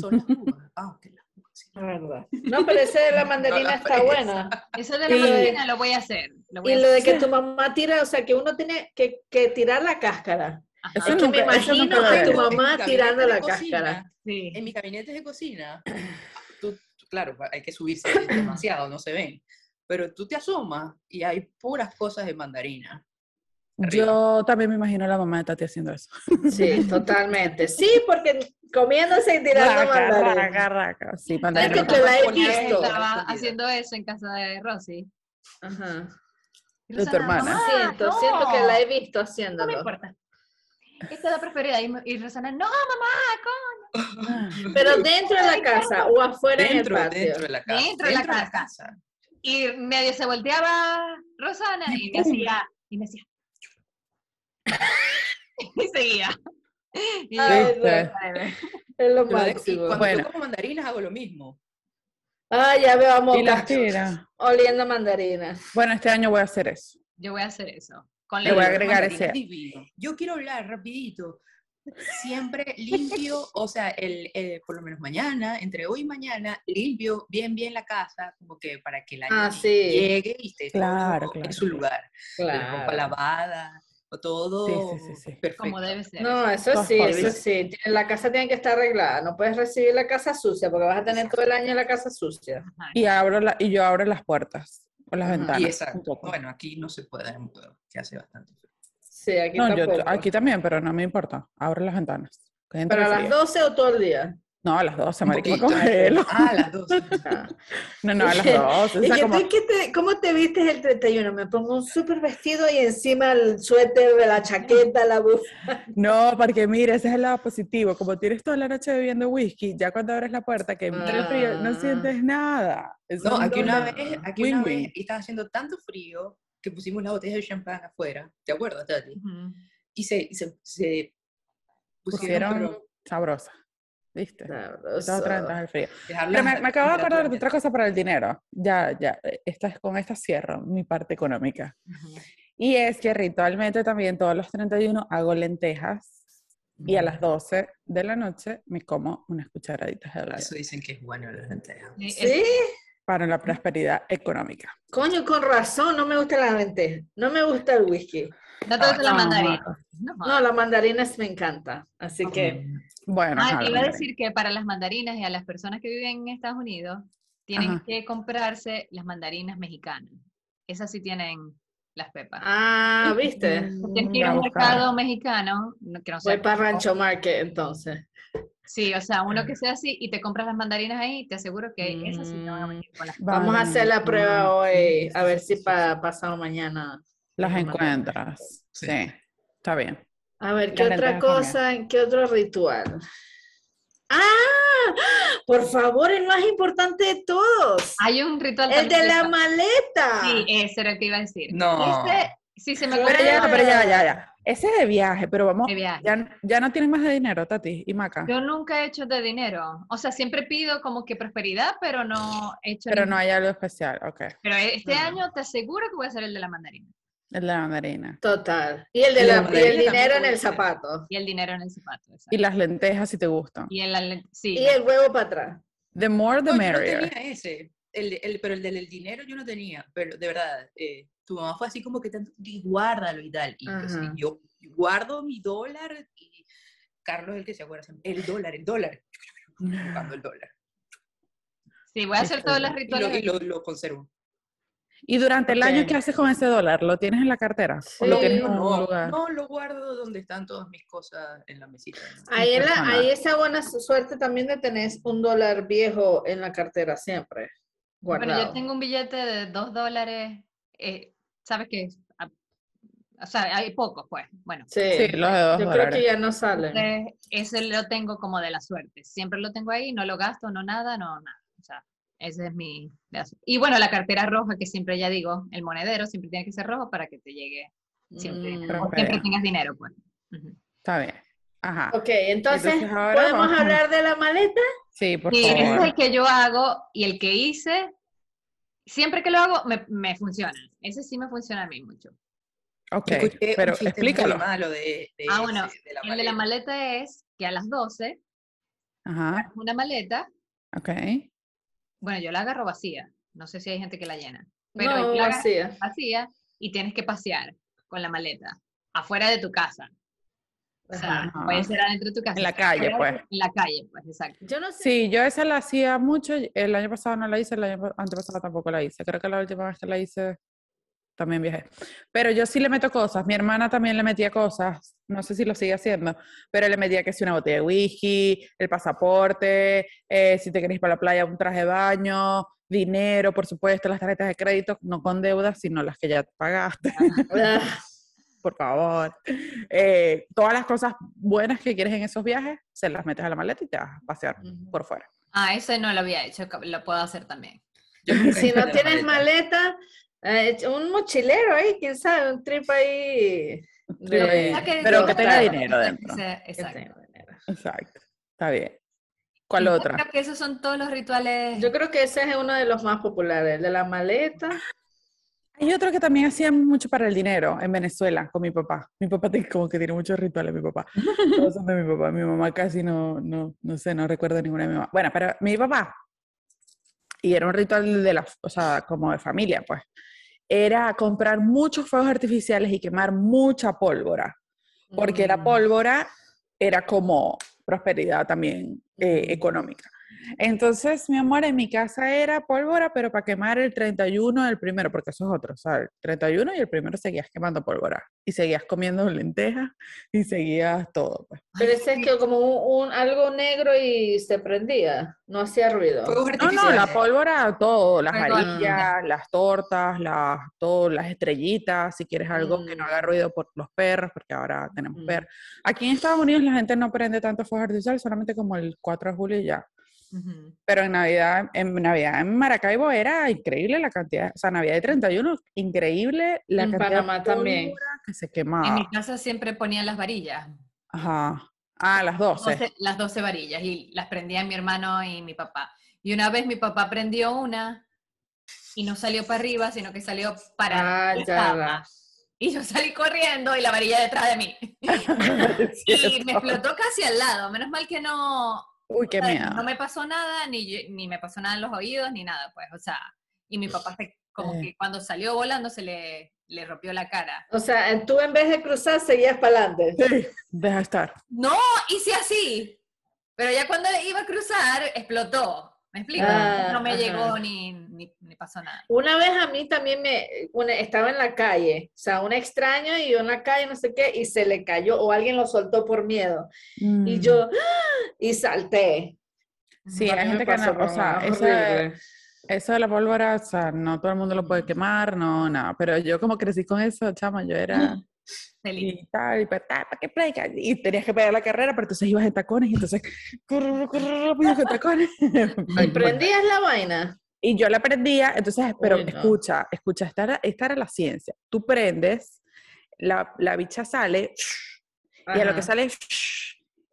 [SPEAKER 5] 31 son las uvas. Ah, ok, las uvas, sí.
[SPEAKER 1] La verdad. No, pero ese de la mandarina
[SPEAKER 5] la
[SPEAKER 1] está buena.
[SPEAKER 4] Eso de la
[SPEAKER 1] Y-
[SPEAKER 4] mandarina lo voy a hacer. Lo voy
[SPEAKER 1] Y
[SPEAKER 4] a
[SPEAKER 1] lo de que tu mamá tira, o sea, que uno tiene que, que tirar la cáscara.
[SPEAKER 4] Ajá.
[SPEAKER 3] Eso
[SPEAKER 1] Es que me imagino a tu
[SPEAKER 3] hecho.
[SPEAKER 5] En mi
[SPEAKER 1] mamá tirando
[SPEAKER 5] de
[SPEAKER 1] la
[SPEAKER 5] cocina,
[SPEAKER 1] cáscara.
[SPEAKER 4] Sí.
[SPEAKER 5] En mi gabinete de cocina, tú, tú- claro, hay que subirse demasiado, no se ven. Pero tú te asomas y hay puras cosas de mandarina.
[SPEAKER 3] Yo también me imagino a la mamá de Tati haciendo eso.
[SPEAKER 1] Sí, totalmente. Sí, porque comiéndose y tirando
[SPEAKER 3] Raca, raca, raca. Sí,
[SPEAKER 1] Es
[SPEAKER 3] mandarina.
[SPEAKER 1] que la he visto.
[SPEAKER 5] esta-
[SPEAKER 4] Estaba haciendo eso en casa de Rosy.
[SPEAKER 1] Ajá.
[SPEAKER 3] De tu hermana.
[SPEAKER 4] "Mamá,
[SPEAKER 1] Siento,
[SPEAKER 4] no,
[SPEAKER 1] siento que la he visto
[SPEAKER 4] No me
[SPEAKER 1] haciéndolo.
[SPEAKER 4] importa. Esta es la preferida. Y, y Rosana, no, mamá,
[SPEAKER 1] Pero dentro de la casa o afuera
[SPEAKER 5] Dentro,
[SPEAKER 1] en el patio.
[SPEAKER 5] dentro de la casa.
[SPEAKER 4] Dentro de la casa. Y medio se volteaba Rosana y me hacía, y me hacía. Y seguía. Y yo,
[SPEAKER 1] Ay,
[SPEAKER 3] ¿Viste?
[SPEAKER 1] Es lo máximo.
[SPEAKER 5] cuando
[SPEAKER 3] Bueno.
[SPEAKER 5] yo como mandarinas hago lo mismo.
[SPEAKER 1] Ah, ya veo a
[SPEAKER 3] Y las tira.
[SPEAKER 1] oliendo mandarinas.
[SPEAKER 3] Bueno, este año voy a hacer eso.
[SPEAKER 4] yo voy a hacer eso. Con
[SPEAKER 3] Le voy a agregar ese-.
[SPEAKER 5] Yo quiero hablar rapidito. Siempre limpio, o sea, el, eh, por lo menos mañana, entre hoy y mañana, limpio bien, bien la casa, como que para que la
[SPEAKER 1] Ah,
[SPEAKER 5] gente
[SPEAKER 1] sí.
[SPEAKER 5] llegue y esté
[SPEAKER 3] Claro,
[SPEAKER 5] todo
[SPEAKER 3] claro,
[SPEAKER 5] en su lugar. La ropa
[SPEAKER 1] Claro.
[SPEAKER 5] lavada, todo
[SPEAKER 3] Sí, sí, sí, sí.
[SPEAKER 5] perfecto.
[SPEAKER 4] como debe ser.
[SPEAKER 1] No, eso
[SPEAKER 3] Todas
[SPEAKER 1] sí, eso sí. La casa tiene que estar arreglada. No puedes recibir la casa sucia porque vas a tener todo el año la casa sucia.
[SPEAKER 4] Ajá.
[SPEAKER 3] Y, abro la, y yo abro las puertas o las
[SPEAKER 1] Ajá.
[SPEAKER 3] ventanas.
[SPEAKER 5] Y exacto. Bueno, aquí no se puede, que hace bastante frío.
[SPEAKER 1] Sí, aquí
[SPEAKER 3] no, yo aquí también, pero no me importa. Abro las ventanas. que entre
[SPEAKER 1] Pero a las
[SPEAKER 3] frío.
[SPEAKER 1] 12 o todo el día.
[SPEAKER 3] No, a las 12,
[SPEAKER 5] Un
[SPEAKER 3] marica.
[SPEAKER 5] Ah, a las 12.
[SPEAKER 1] Ah.
[SPEAKER 3] No, no, a las 12. O
[SPEAKER 1] ¿Y
[SPEAKER 3] sea,
[SPEAKER 1] que
[SPEAKER 3] como,
[SPEAKER 1] qué te- cómo te vistes el 31? Me pongo un súper vestido y encima el suéter, la chaqueta, la bufanda.
[SPEAKER 3] no, porque mire, ese es el lado positivo. Como tienes toda la noche bebiendo whisky, ya cuando abres la puerta que entra el frío, no
[SPEAKER 1] Ah.
[SPEAKER 3] sientes nada. Es
[SPEAKER 5] No,
[SPEAKER 3] un
[SPEAKER 5] aquí una vez, aquí una vez estaba haciendo tanto frío que pusimos la botella de champán afuera. ¿Te acuerdas, Tati?
[SPEAKER 4] Ujú.
[SPEAKER 5] Y se, y se, se pusieron,
[SPEAKER 3] Pusieron
[SPEAKER 5] pero
[SPEAKER 3] sabrosa. ¿Viste? Esta es otra ventaja del frío. Pero
[SPEAKER 5] las
[SPEAKER 3] me, me acabo de acordar de otra cosa para el dinero. Ya, ya, eh, esta es, con esta cierro mi parte económica. Y es que ritualmente también todos los 31 hago lentejas y a las 12 de la noche me como unas cucharaditas de
[SPEAKER 5] Eso
[SPEAKER 3] oreo
[SPEAKER 5] dicen que es bueno las lentejas.
[SPEAKER 4] Sí,
[SPEAKER 1] ¿Sí?
[SPEAKER 3] para la prosperidad económica.
[SPEAKER 1] Coño, con razón, no me gusta la lenteja. No me gusta el whisky.
[SPEAKER 4] No te gusta la
[SPEAKER 3] no,
[SPEAKER 4] mandarina. No,
[SPEAKER 1] No, las mandarinas me encanta. Así que,
[SPEAKER 3] Bueno,
[SPEAKER 4] Ah, iba a decir que para las mandarinas y a las personas que viven en Estados Unidos, tienen
[SPEAKER 3] Ajá.
[SPEAKER 4] que comprarse las mandarinas mexicanas. Esas sí tienen las pepas.
[SPEAKER 1] ah, ¿viste?
[SPEAKER 4] Tienes que ir a un mercado mexicano, no- que no
[SPEAKER 1] Voy para Rancho Market entonces.
[SPEAKER 4] Sí, o sea, uno que sea así y te compras las mandarinas ahí, te aseguro que esas sí van a
[SPEAKER 1] Mm.
[SPEAKER 4] venir con las
[SPEAKER 1] Vamos a hacer la prueba hoy, a ver si para pasado mañana.
[SPEAKER 3] Las encuentras.
[SPEAKER 5] Sí.
[SPEAKER 3] Sí, está bien.
[SPEAKER 1] A ver, ¿qué
[SPEAKER 3] Las
[SPEAKER 1] otra cosa? ¿Qué otro ritual? ¡Ah! Por favor, el más importante de todos.
[SPEAKER 4] Hay un ritual
[SPEAKER 1] El de la maleta.
[SPEAKER 4] Sí, ese era el que iba a decir.
[SPEAKER 5] No.
[SPEAKER 4] Ese, sí, se me
[SPEAKER 1] Pero
[SPEAKER 3] Pero ya, pero ya, ya, ya. Ese es de viaje, pero vamos,
[SPEAKER 4] De viaje.
[SPEAKER 3] Ya, ya no tienes más de dinero, Tati y Maca.
[SPEAKER 4] Yo nunca he hecho de dinero. O sea, siempre pido como que prosperidad, pero no he hecho
[SPEAKER 3] Pero
[SPEAKER 4] ningún-
[SPEAKER 3] no hay algo especial, ok.
[SPEAKER 4] Pero este año te aseguro que voy a hacer el de la mandarina.
[SPEAKER 3] Es la mandarina.
[SPEAKER 1] Total. Y el, de
[SPEAKER 5] Y la
[SPEAKER 1] y el dinero en el zapato.
[SPEAKER 4] Y el dinero en el zapato. exacto.
[SPEAKER 3] Y las lentejas si te gustan.
[SPEAKER 4] Y el, sí.
[SPEAKER 1] Y el huevo para atrás.
[SPEAKER 3] The more the
[SPEAKER 5] No, yo no
[SPEAKER 3] merrier.
[SPEAKER 5] tenía ese. El, de- el- pero el del dinero yo no tenía. Pero de verdad, eh, tu mamá fue así como que tanto, "Di, guárdalo y tal. Y yo, sí,
[SPEAKER 1] Ajá.
[SPEAKER 5] yo guardo mi dólar y Carlos es el que se acuerda siempre, el dólar, el dólar. Buscando el dólar.
[SPEAKER 4] Sí, voy a hacer todos los
[SPEAKER 5] Y lo,
[SPEAKER 4] rituales.
[SPEAKER 5] y lo, lo conservo.
[SPEAKER 3] Y durante el año. ¿qué haces con ese dólar? ¿Lo tienes en la cartera? ¿O lo
[SPEAKER 1] Sí.
[SPEAKER 3] tienes en
[SPEAKER 5] No,
[SPEAKER 3] lugar?
[SPEAKER 5] no, lo guardo donde están todas mis cosas en la mesita. ¿no?
[SPEAKER 1] Ahí, en la- ahí esa buena su- suerte también de tener un dólar viejo en la cartera siempre.
[SPEAKER 4] Bueno,
[SPEAKER 1] Guardado.
[SPEAKER 4] yo tengo un billete de dos dólares. eh, ¿Sabes qué? Ah, O sea, hay pocos, pues. Bueno,
[SPEAKER 1] Sí,
[SPEAKER 3] Sí, los de dos
[SPEAKER 1] yo creo
[SPEAKER 3] dólares.
[SPEAKER 1] que ya no salen.
[SPEAKER 4] entonces, ese lo tengo como de la suerte. Siempre lo tengo ahí, no lo gasto, no nada, no nada. O sea, ese es mi... de Y bueno, la cartera roja, que siempre ya digo, el monedero siempre tiene que ser rojo para que te llegue siempre.
[SPEAKER 1] Mm.
[SPEAKER 4] o siempre tengas dinero, pues. Ujú.
[SPEAKER 3] Está bien. Ajá.
[SPEAKER 1] Ok, entonces,
[SPEAKER 3] Entonces ahora
[SPEAKER 1] ¿podemos
[SPEAKER 3] vamos
[SPEAKER 1] hablar de la maleta?
[SPEAKER 3] Sí, por
[SPEAKER 4] Sí, ese es
[SPEAKER 3] favor.
[SPEAKER 4] el que yo hago y el que hice, siempre que lo hago, me, me funciona. Ese sí me funciona a mí mucho.
[SPEAKER 3] Ok,
[SPEAKER 5] escuché
[SPEAKER 3] pero explícalo.
[SPEAKER 5] malo de, de
[SPEAKER 4] Ah, bueno,
[SPEAKER 5] ese, de la
[SPEAKER 4] El de la
[SPEAKER 5] maleta.
[SPEAKER 4] maleta es que a las 12,
[SPEAKER 3] Ajá,
[SPEAKER 4] una maleta,
[SPEAKER 3] ok.
[SPEAKER 4] Bueno, yo la agarro vacía. No sé si hay gente que la llena. Pero
[SPEAKER 1] no,
[SPEAKER 4] yo la agarro
[SPEAKER 1] vacía.
[SPEAKER 4] vacía y tienes que pasear con la maleta afuera de tu casa. O sea,
[SPEAKER 3] Ajá.
[SPEAKER 4] puede ser adentro de tu casa.
[SPEAKER 3] En la calle, pues.
[SPEAKER 4] En la calle, pues, exacto.
[SPEAKER 1] Yo no sé.
[SPEAKER 3] Sí, yo esa la hacía mucho. El año pasado no la hice, el año pa- antepasado tampoco la hice. Creo que la última vez que la hice también viajé. Pero yo sí le meto cosas. Mi hermana también le metía cosas. No sé si lo sigue haciendo, pero le metía que si una botella de whisky, el pasaporte, eh, si te querés ir para la playa, un traje de baño, dinero, por supuesto, las tarjetas de crédito, no con deudas, sino las que ya pagaste,
[SPEAKER 1] Ah,
[SPEAKER 3] por favor. Eh, todas las cosas buenas que quieres en esos viajes, se las metes a la maleta y te vas a pasear
[SPEAKER 1] Ujú.
[SPEAKER 3] por fuera.
[SPEAKER 4] Ah, ese no lo había hecho, lo puedo hacer también.
[SPEAKER 5] Yo
[SPEAKER 1] Si no tienes maleta, eh, un mochilero ahí, quién sabe, un trip ahí.
[SPEAKER 3] Pero
[SPEAKER 1] de-
[SPEAKER 4] Ah, que-
[SPEAKER 3] pero que tenga dinero dentro.
[SPEAKER 4] Exacto.
[SPEAKER 3] Exacto. Está bien. ¿Cuál
[SPEAKER 4] Yo
[SPEAKER 3] otra?
[SPEAKER 4] Creo que esos son todos los rituales.
[SPEAKER 1] Yo creo que ese es uno de los más populares, el de la maleta.
[SPEAKER 3] Hay otro que también hacían mucho para el dinero en Venezuela con mi papá. Mi papá tiene- como que tiene muchos rituales, mi papá. Todos son de mi papá. Mi mamá casi no, no, no sé, no recuerdo ninguna de mi mamá. Bueno, pero mi papá, y era un ritual de la, o sea, como de familia, pues, era comprar muchos fuegos artificiales y quemar mucha pólvora. porque la
[SPEAKER 1] Mm.
[SPEAKER 3] pólvora era como prosperidad también eh, económica. Entonces, mi amor, en mi casa era pólvora, pero para quemar el 31 del primero, porque eso es otro, ¿sabes? El 31 y el primero seguías quemando pólvora. Y seguías comiendo lentejas y seguías todo. Pues.
[SPEAKER 1] Pero ese es que como un, un- algo negro y se prendía, no hacía ruido.
[SPEAKER 3] No, no, la pólvora, todo, las
[SPEAKER 4] Fuego
[SPEAKER 3] varillas, las tortas, las, todo, las estrellitas, si quieres algo que no haga
[SPEAKER 1] Mm.
[SPEAKER 3] ruido por los perros, porque ahora tenemos
[SPEAKER 1] Mm.
[SPEAKER 3] perros. Aquí en Estados Unidos la gente no prende tanto fuegos artificiales, solamente como el 4 de julio y ya. Pero en Navidad, en Navidad en Maracaibo era increíble la cantidad, o sea, Navidad de 31, increíble la
[SPEAKER 1] En
[SPEAKER 3] cantidad
[SPEAKER 1] Panamá
[SPEAKER 3] de
[SPEAKER 1] también.
[SPEAKER 3] que se
[SPEAKER 4] En
[SPEAKER 3] quemaba.
[SPEAKER 4] mi casa siempre ponían las varillas,
[SPEAKER 3] Ajá. Ah, las 12.
[SPEAKER 4] 12 las 12 varillas, y las prendían mi hermano y mi papá. Y una vez mi papá prendió una y no salió para arriba, sino que salió para
[SPEAKER 1] Ah,
[SPEAKER 4] la cama. Y yo salí corriendo y la varilla detrás de mí. Y me explotó casi al lado. Menos mal que no,
[SPEAKER 3] Uy, qué
[SPEAKER 4] o sea,
[SPEAKER 3] miedo.
[SPEAKER 4] no me pasó nada, ni, ni me pasó nada en los oídos, ni nada, pues. O sea, y mi papá se- como
[SPEAKER 3] Eh.
[SPEAKER 4] que cuando salió volando se le, le rompió la cara.
[SPEAKER 1] O sea, tú en vez de cruzar seguías para adelante.
[SPEAKER 3] Sí, deja estar.
[SPEAKER 4] No, hice así. Pero ya cuando iba a cruzar, explotó. ¿Me explico?
[SPEAKER 1] Ah,
[SPEAKER 4] no me
[SPEAKER 1] ajá.
[SPEAKER 4] llegó ni, ni, ni pasó nada.
[SPEAKER 1] Una vez a mí también me, una- estaba en la calle, o sea, un extraño y yo en la calle, no sé qué, y se le cayó o alguien lo soltó por miedo. Y
[SPEAKER 3] Mm.
[SPEAKER 1] yo, ¡ah! y salté.
[SPEAKER 3] Sí, hay gente que
[SPEAKER 1] pasó,
[SPEAKER 3] no, o sea, esa-. Eso de la pólvora, o sea, no todo el mundo lo puede quemar, no, nada. Pero yo como crecí con eso, chama, yo era. y tal, y pues, "Ah, ¿para qué predica? Y tenías que pegar la carrera, pero entonces ibas en tacones y entonces rápido con tacones.
[SPEAKER 1] ¿Y prendías la vaina?
[SPEAKER 3] Y yo la prendía, entonces, pero
[SPEAKER 1] Uy, no.
[SPEAKER 3] escucha, escucha, esta era, esta era la ciencia. Tú prendes, la, la bicha sale, y a lo que
[SPEAKER 1] Ajá.
[SPEAKER 3] sale,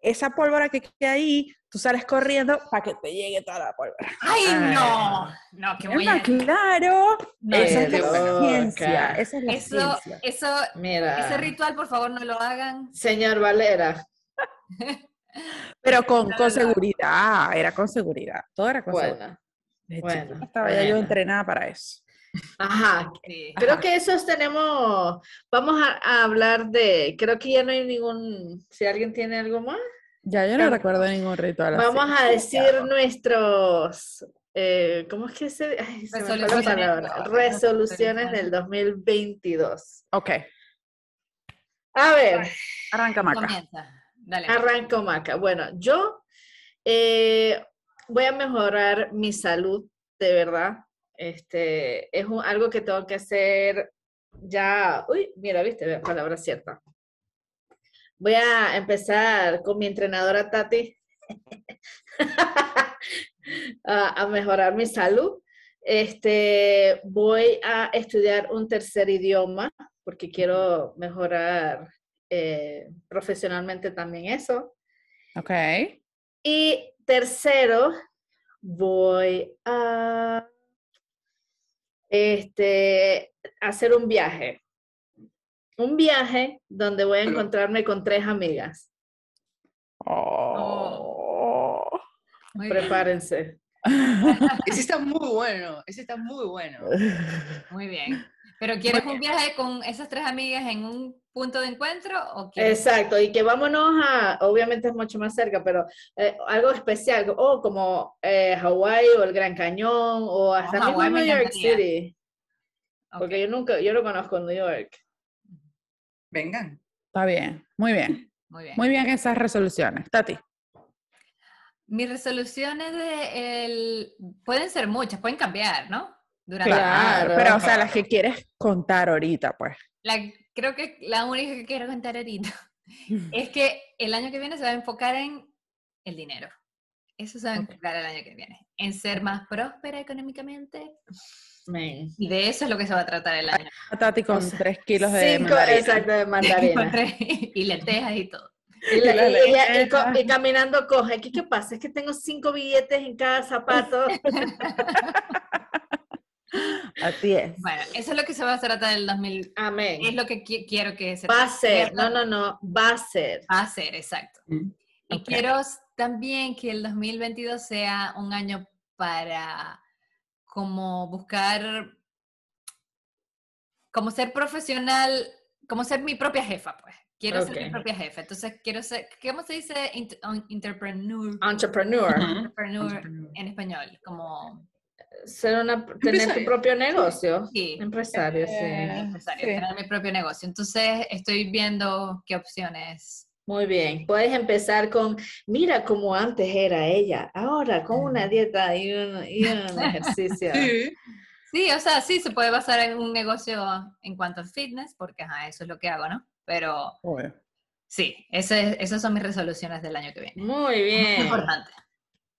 [SPEAKER 3] esa pólvora que queda ahí, tú sales corriendo para que te llegue toda la pólvora.
[SPEAKER 4] ¡Ay,
[SPEAKER 1] Ay.
[SPEAKER 4] no! No,
[SPEAKER 3] Emma,
[SPEAKER 4] a...
[SPEAKER 3] claro.
[SPEAKER 4] No,
[SPEAKER 3] esa es la ciencia. Esa es la
[SPEAKER 4] Eso,
[SPEAKER 3] ciencia.
[SPEAKER 4] eso,
[SPEAKER 1] Mira,
[SPEAKER 4] ese ritual, por favor, no lo hagan.
[SPEAKER 1] señor Valera,
[SPEAKER 3] Pero con, con seguridad, era con seguridad. Todo era con seguridad.
[SPEAKER 1] bueno, bueno,
[SPEAKER 3] estaba ya yo
[SPEAKER 1] bueno.
[SPEAKER 3] entrenada para eso.
[SPEAKER 1] ajá,
[SPEAKER 4] Sí.
[SPEAKER 1] Creo
[SPEAKER 3] Ajá.
[SPEAKER 1] que esos tenemos, vamos a, a hablar de, creo que ya no hay ningún, si alguien tiene algo más,
[SPEAKER 3] Ya yo no recuerdo ningún ritual así.
[SPEAKER 1] vamos a decir nuestros, eh, ¿cómo es que se, ay, se me fue la
[SPEAKER 4] Resoluciones.
[SPEAKER 1] palabra? Resoluciones del 2022.
[SPEAKER 3] Ok,
[SPEAKER 1] A ver,
[SPEAKER 3] arranca Maca.
[SPEAKER 4] Comienza. Dale.
[SPEAKER 1] arranco Maca. Bueno, yo eh, voy a mejorar mi salud, de verdad. Este, es un- algo que tengo que hacer ya, uy, mira, viste, palabra cierta. Voy a empezar con mi entrenadora Tati a, a mejorar mi salud. Este, voy a estudiar un tercer idioma porque quiero mejorar eh, profesionalmente también eso.
[SPEAKER 3] Ok.
[SPEAKER 1] Y tercero, voy a este, hacer un viaje. Un viaje donde voy a encontrarme con tres amigas.
[SPEAKER 3] Oh.
[SPEAKER 4] Muy bien,
[SPEAKER 1] Prepárense.
[SPEAKER 5] Ese está muy bueno, ese está muy bueno.
[SPEAKER 4] muy bien. ¿Pero quieres un viaje con esas tres amigas en un punto de encuentro o quieres
[SPEAKER 1] Exacto, y que vámonos a, obviamente es mucho más cerca, pero eh, algo especial, o como eh, Hawái o el Gran Cañón, o hasta mismo
[SPEAKER 4] me
[SPEAKER 1] New York. City, porque yo nunca, yo no conozco New York.
[SPEAKER 5] Vengan.
[SPEAKER 3] Está bien, muy bien.
[SPEAKER 4] Muy bien.
[SPEAKER 3] Muy bien esas resoluciones. Tati.
[SPEAKER 4] Mis resoluciones de el... pueden ser muchas, pueden cambiar, ¿no? Durante
[SPEAKER 1] Claro.
[SPEAKER 3] Pero, o sea, las que quieres contar ahorita, pues.
[SPEAKER 4] la, creo que la única que quiero contar ahorita es que el año que viene se va a enfocar en el dinero. Eso se va a enfocar el año que viene. En ser más próspera económicamente.
[SPEAKER 1] Man.
[SPEAKER 4] Y de eso es lo que se va a tratar el año.
[SPEAKER 3] Tati con
[SPEAKER 1] O sea,
[SPEAKER 3] tres kilos de
[SPEAKER 1] Cinco,
[SPEAKER 3] mandarina.
[SPEAKER 1] exacto, de mandarina.
[SPEAKER 4] Y lentejas y todo.
[SPEAKER 1] Y, la- y- y- y- co- caminando coge. ¿Qué, ¿Qué pasa? Es que tengo cinco billetes en cada zapato.
[SPEAKER 3] Así es.
[SPEAKER 4] Bueno, eso es lo que se va a tratar el 2000.
[SPEAKER 1] Amén.
[SPEAKER 4] Es lo que qui- quiero que se
[SPEAKER 1] Va a ser, no, no, no, va a ser.
[SPEAKER 4] Va a ser, exacto.
[SPEAKER 5] Mm.
[SPEAKER 4] Y
[SPEAKER 3] Ok.
[SPEAKER 4] quiero también que el 2022 sea un año para como buscar, como ser profesional, como ser mi propia jefa, pues. quiero ser mi propia jefa. Entonces, quiero ser, ¿cómo se dice int- entrepreneur?
[SPEAKER 1] Entrepreneur.
[SPEAKER 4] Entrepreneur
[SPEAKER 5] Entrepreneur.
[SPEAKER 4] en español, como
[SPEAKER 1] Ser una, tener tu propio negocio.
[SPEAKER 4] Sí.
[SPEAKER 1] Empresario, sí.
[SPEAKER 4] Empresario,
[SPEAKER 3] sí.
[SPEAKER 4] tener mi propio negocio. Entonces, estoy viendo qué opciones.
[SPEAKER 1] Muy bien. Puedes empezar con, mira cómo antes era ella, ahora con una dieta y un, y un ejercicio.
[SPEAKER 5] Sí.
[SPEAKER 4] Sí, o sea, sí, se puede basar en un negocio en cuanto a fitness, porque ajá, eso es lo que hago, ¿no? Pero
[SPEAKER 3] Obvio.
[SPEAKER 4] sí, ese, esas son mis resoluciones del año que viene.
[SPEAKER 1] Muy bien.
[SPEAKER 4] importante.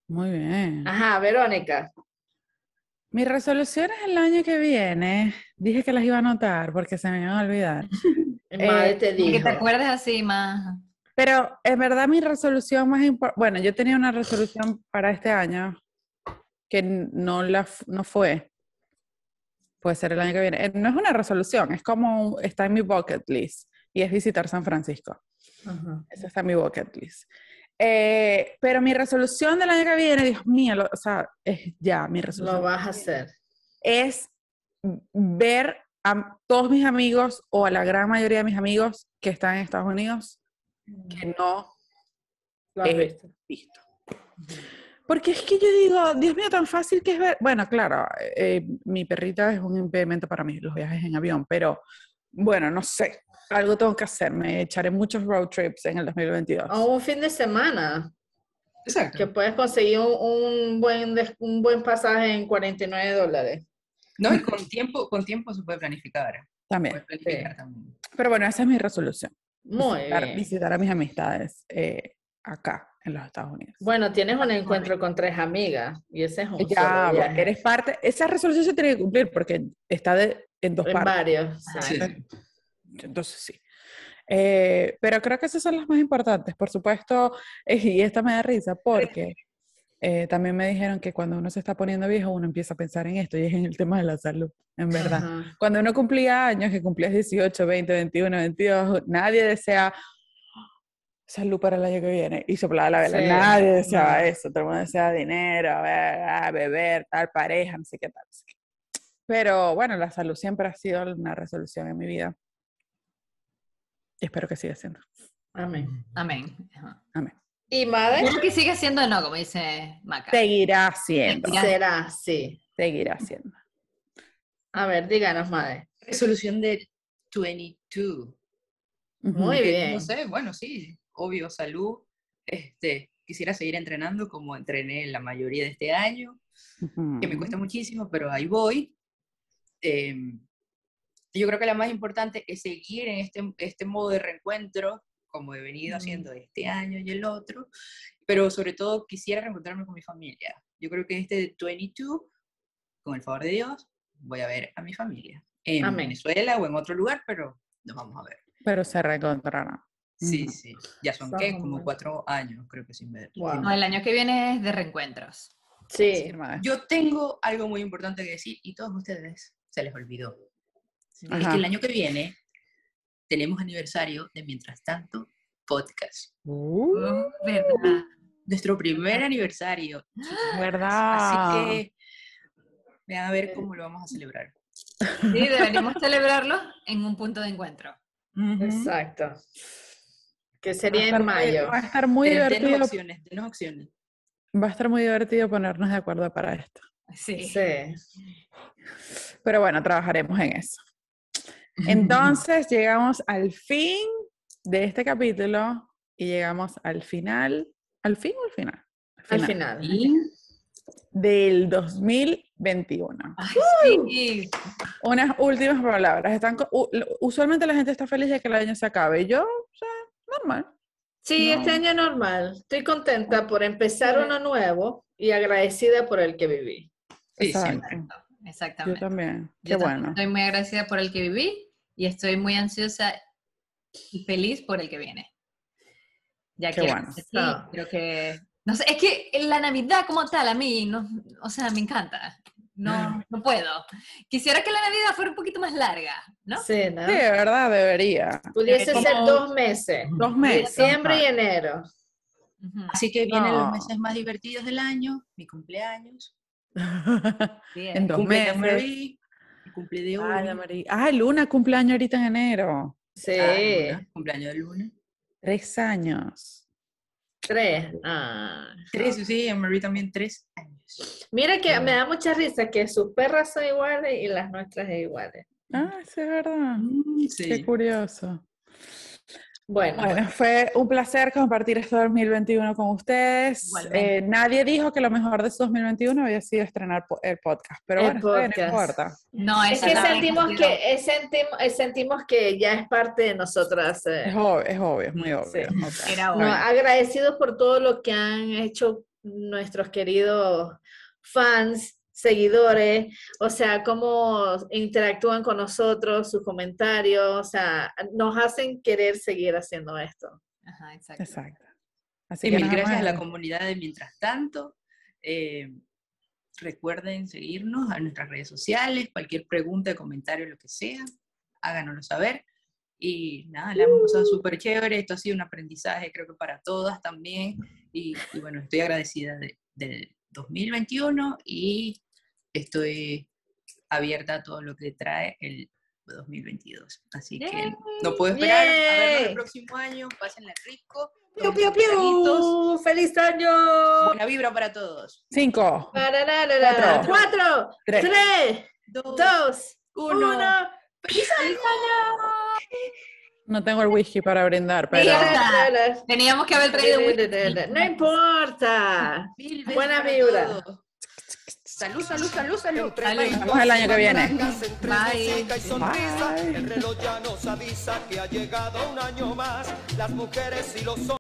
[SPEAKER 3] Muy bien.
[SPEAKER 1] Ajá, Verónica.
[SPEAKER 3] Mis resoluciones el año que viene, dije que las iba a anotar porque se me iban a olvidar.
[SPEAKER 1] Madre te
[SPEAKER 4] que te acuerdes así más.
[SPEAKER 3] Pero en verdad mi resolución más importante, bueno, yo tenía una resolución para este año que no, la, no fue. Puede ser el año que viene. Eh, No es una resolución, es como está en mi bucket list y es visitar San Francisco.
[SPEAKER 1] Ajá.
[SPEAKER 3] Esa está en mi bucket list. Eh, pero mi resolución del año que viene, Dios mío, lo- o sea, es ya mi resolución.
[SPEAKER 1] Lo vas a hacer.
[SPEAKER 3] es ver a todos mis amigos o a la gran mayoría de mis amigos que están en Estados Unidos que no
[SPEAKER 1] Lo has
[SPEAKER 3] Eh,
[SPEAKER 1] visto.
[SPEAKER 3] visto. Porque es que yo digo, Dios mío, tan fácil que es ver. Bueno, claro, eh, mi perrita es un impedimento para mí, los viajes en avión, pero bueno, no sé, algo tengo que hacer. Me echaré muchos road trips en el 2022.
[SPEAKER 1] O un fin de semana,
[SPEAKER 5] Exacto.
[SPEAKER 1] que puedes conseguir un, un buen, un buen pasaje en 49 dólares.
[SPEAKER 5] No, y con tiempo, con tiempo se puede planificar.
[SPEAKER 3] También.
[SPEAKER 5] Puedes planificar también.
[SPEAKER 3] Pero bueno, esa es mi resolución.
[SPEAKER 1] Muy
[SPEAKER 3] visitar,
[SPEAKER 1] bien.
[SPEAKER 3] visitar a mis amistades eh, acá, en los Estados Unidos.
[SPEAKER 1] Bueno, tienes un encuentro con tres amigas y ese es un
[SPEAKER 3] Ya,
[SPEAKER 1] solo viaje.
[SPEAKER 3] eres parte, esa resolución se tiene que cumplir porque está de, en dos
[SPEAKER 1] En
[SPEAKER 3] partes.
[SPEAKER 1] varios. sí.
[SPEAKER 3] Entonces- sí. Eh, pero creo que esas son las más importantes, por supuesto, y esta me da risa porque eh, también me dijeron que cuando uno se está poniendo viejo uno empieza a pensar en esto y es en el tema de la salud, en verdad.
[SPEAKER 1] Ajá.
[SPEAKER 3] Cuando uno cumplía años, que cumplías 18, 20, 21, 22, nadie desea salud para el año que viene y soplaba la vela.
[SPEAKER 1] Sí,
[SPEAKER 3] nadie deseaba
[SPEAKER 1] no.
[SPEAKER 3] eso, todo el mundo deseaba dinero, a ver, beber, tal pareja, no sé qué tal. no sé qué. Pero bueno, la salud siempre ha sido una resolución en mi vida. Y espero que siga siendo.
[SPEAKER 1] Amén.
[SPEAKER 4] Amén.
[SPEAKER 3] Amén.
[SPEAKER 1] ¿Y madre?
[SPEAKER 4] Creo que sigue siendo no, como dice Maca.
[SPEAKER 3] Seguirá siendo.
[SPEAKER 1] Será, sí.
[SPEAKER 3] Seguirá siendo.
[SPEAKER 1] A ver, díganos, madre.
[SPEAKER 5] Resolución del 22.
[SPEAKER 1] Muy bien.
[SPEAKER 5] No sé, bueno, sí, obvio, salud. Este, quisiera seguir entrenando como entrené la mayoría de este año, que me cuesta muchísimo, pero ahí voy. Em, yo creo que la más importante es seguir en este, este modo de reencuentro, como he venido haciendo este año y el otro, pero sobre todo quisiera reencontrarme con mi familia. Yo creo que este 22, con el favor de Dios, voy a ver a mi familia. En
[SPEAKER 1] Amén.
[SPEAKER 5] Venezuela o en otro lugar, pero nos vamos a ver.
[SPEAKER 3] Pero se reencontrarán.
[SPEAKER 5] Sí, sí. Ya son,
[SPEAKER 1] Son
[SPEAKER 5] ¿qué?
[SPEAKER 1] como-
[SPEAKER 5] cuatro años, creo que sin ver.
[SPEAKER 1] Wow.
[SPEAKER 4] No, el año que viene es de reencuentros.
[SPEAKER 1] Sí.
[SPEAKER 3] Sí.
[SPEAKER 5] Yo tengo algo muy importante que decir y todos ustedes se les olvidó. Es que el año que viene tenemos aniversario de Mientras Tanto Podcast.
[SPEAKER 3] Uh,
[SPEAKER 4] ¿Verdad?
[SPEAKER 5] Nuestro primer aniversario.
[SPEAKER 3] ¿Verdad?
[SPEAKER 5] Así que vean a ver cómo lo vamos a celebrar.
[SPEAKER 4] Sí, deberíamos celebrarlo en un punto de encuentro.
[SPEAKER 1] Exacto. Que sería en mayo.
[SPEAKER 3] Va a estar muy
[SPEAKER 5] Ten-
[SPEAKER 3] divertido.
[SPEAKER 5] Denos opciones, denos opciones.
[SPEAKER 3] Va a estar muy divertido ponernos de acuerdo para esto.
[SPEAKER 4] Sí.
[SPEAKER 1] Sí.
[SPEAKER 3] Pero bueno, trabajaremos en eso. Entonces llegamos al fin de este capítulo y llegamos al final. ¿Al fin o al final?
[SPEAKER 1] Al final.
[SPEAKER 5] Y
[SPEAKER 3] Del 2021.
[SPEAKER 4] Ay, sí.
[SPEAKER 3] Unas últimas palabras. Están, usualmente la gente está feliz de que el año se acabe. Yo, o sea, normal.
[SPEAKER 1] Sí,
[SPEAKER 3] No.
[SPEAKER 1] este año normal. Estoy contenta por empezar uno nuevo y agradecida por el que viví.
[SPEAKER 5] Sí,
[SPEAKER 3] Exacto.
[SPEAKER 5] siempre.
[SPEAKER 3] Yo
[SPEAKER 4] Exactamente.
[SPEAKER 3] también. Qué
[SPEAKER 4] Yo también
[SPEAKER 3] bueno.
[SPEAKER 4] Estoy muy agradecida por el que viví y estoy muy ansiosa y feliz por el que viene. Ya
[SPEAKER 3] Qué
[SPEAKER 4] quiero
[SPEAKER 3] bueno.
[SPEAKER 4] que sí,
[SPEAKER 1] Ah.
[SPEAKER 4] creo que... No sé, es que la Navidad como tal a mí, no, o sea, me encanta. No, no puedo. Quisiera que la Navidad fuera un poquito más larga, ¿no?
[SPEAKER 1] Sí, ¿no?
[SPEAKER 3] Sí, de verdad, debería.
[SPEAKER 1] Pudiese
[SPEAKER 3] Como
[SPEAKER 1] ser dos meses.
[SPEAKER 3] Dos meses.
[SPEAKER 1] Diciembre y enero.
[SPEAKER 4] Ujú.
[SPEAKER 5] Así que vienen
[SPEAKER 3] No.
[SPEAKER 5] los meses más divertidos del año, mi cumpleaños,
[SPEAKER 4] Bien.
[SPEAKER 3] en dos
[SPEAKER 5] cumple de
[SPEAKER 3] meses.
[SPEAKER 5] Marie, mi cumple de hoy.
[SPEAKER 3] María. Ah, Luna cumpleaños ahorita en enero.
[SPEAKER 1] Sí,
[SPEAKER 5] Ah, Luna, cumpleaños de Luna.
[SPEAKER 3] Tres años.
[SPEAKER 1] tres. Ah.
[SPEAKER 5] Tres, sí, a Marie también tres años.
[SPEAKER 1] Mira que me da mucha risa que sus perras son iguales y las nuestras son iguales.
[SPEAKER 3] Ah, sí, es verdad.
[SPEAKER 5] Mm,
[SPEAKER 3] Qué curioso.
[SPEAKER 1] Bueno,
[SPEAKER 3] Bueno, fue un placer compartir este 2021 con ustedes. Eh, nadie dijo que lo mejor de su 2021 había sido estrenar el podcast, pero
[SPEAKER 1] El
[SPEAKER 3] bueno,
[SPEAKER 1] podcast.
[SPEAKER 3] no importa.
[SPEAKER 4] No,
[SPEAKER 1] es que sentimos que, es sentimos, que ya es parte de nosotras. eh.
[SPEAKER 3] Es obvio, es obvio, es muy obvio.
[SPEAKER 1] Sí.
[SPEAKER 4] Era
[SPEAKER 1] No,
[SPEAKER 4] obvio.
[SPEAKER 1] agradecidos por todo lo que han hecho nuestros queridos fans, seguidores, o sea, cómo interactúan con nosotros, sus comentarios, o sea, nos hacen querer seguir haciendo esto.
[SPEAKER 4] Ajá, exacto.
[SPEAKER 3] Exacto. Así
[SPEAKER 5] Y
[SPEAKER 3] que
[SPEAKER 5] mil gracias a la comunidad de Mientras Tanto. Eh, recuerden seguirnos a nuestras redes sociales, cualquier pregunta, comentario, lo que sea, háganoslo saber. Y nada, la hemos pasado súper chévere, esto ha sido un aprendizaje creo que para todas también. Y, y bueno, estoy agradecida de- del 2021 y estoy abierta a todo lo que trae el 2022. Así que no puedo esperar a vernos
[SPEAKER 1] Yay.
[SPEAKER 5] el próximo año, pásenla rico.
[SPEAKER 1] ¡Piu, piu, piu! ¡Feliz año!
[SPEAKER 5] Buena vibra para todos.
[SPEAKER 3] Cinco,
[SPEAKER 1] Pararara.
[SPEAKER 3] Cuatro.
[SPEAKER 1] Cuatro,
[SPEAKER 3] tres.
[SPEAKER 1] tres,
[SPEAKER 5] Dos,
[SPEAKER 1] dos,
[SPEAKER 5] uno.
[SPEAKER 1] uno.
[SPEAKER 5] ¡Feliz
[SPEAKER 3] No tengo el whisky para brindar, pero.
[SPEAKER 4] Teníamos que haber traído whisky.
[SPEAKER 1] No importa. Buena
[SPEAKER 5] para
[SPEAKER 1] vibra.
[SPEAKER 5] Salud, salud, salud, salud.
[SPEAKER 4] Salud.
[SPEAKER 3] nos vemos el año que viene.
[SPEAKER 4] Bye.
[SPEAKER 3] Bye.
[SPEAKER 6] El reloj ya nos avisa que ha llegado un año más. Las mujeres y los hombres.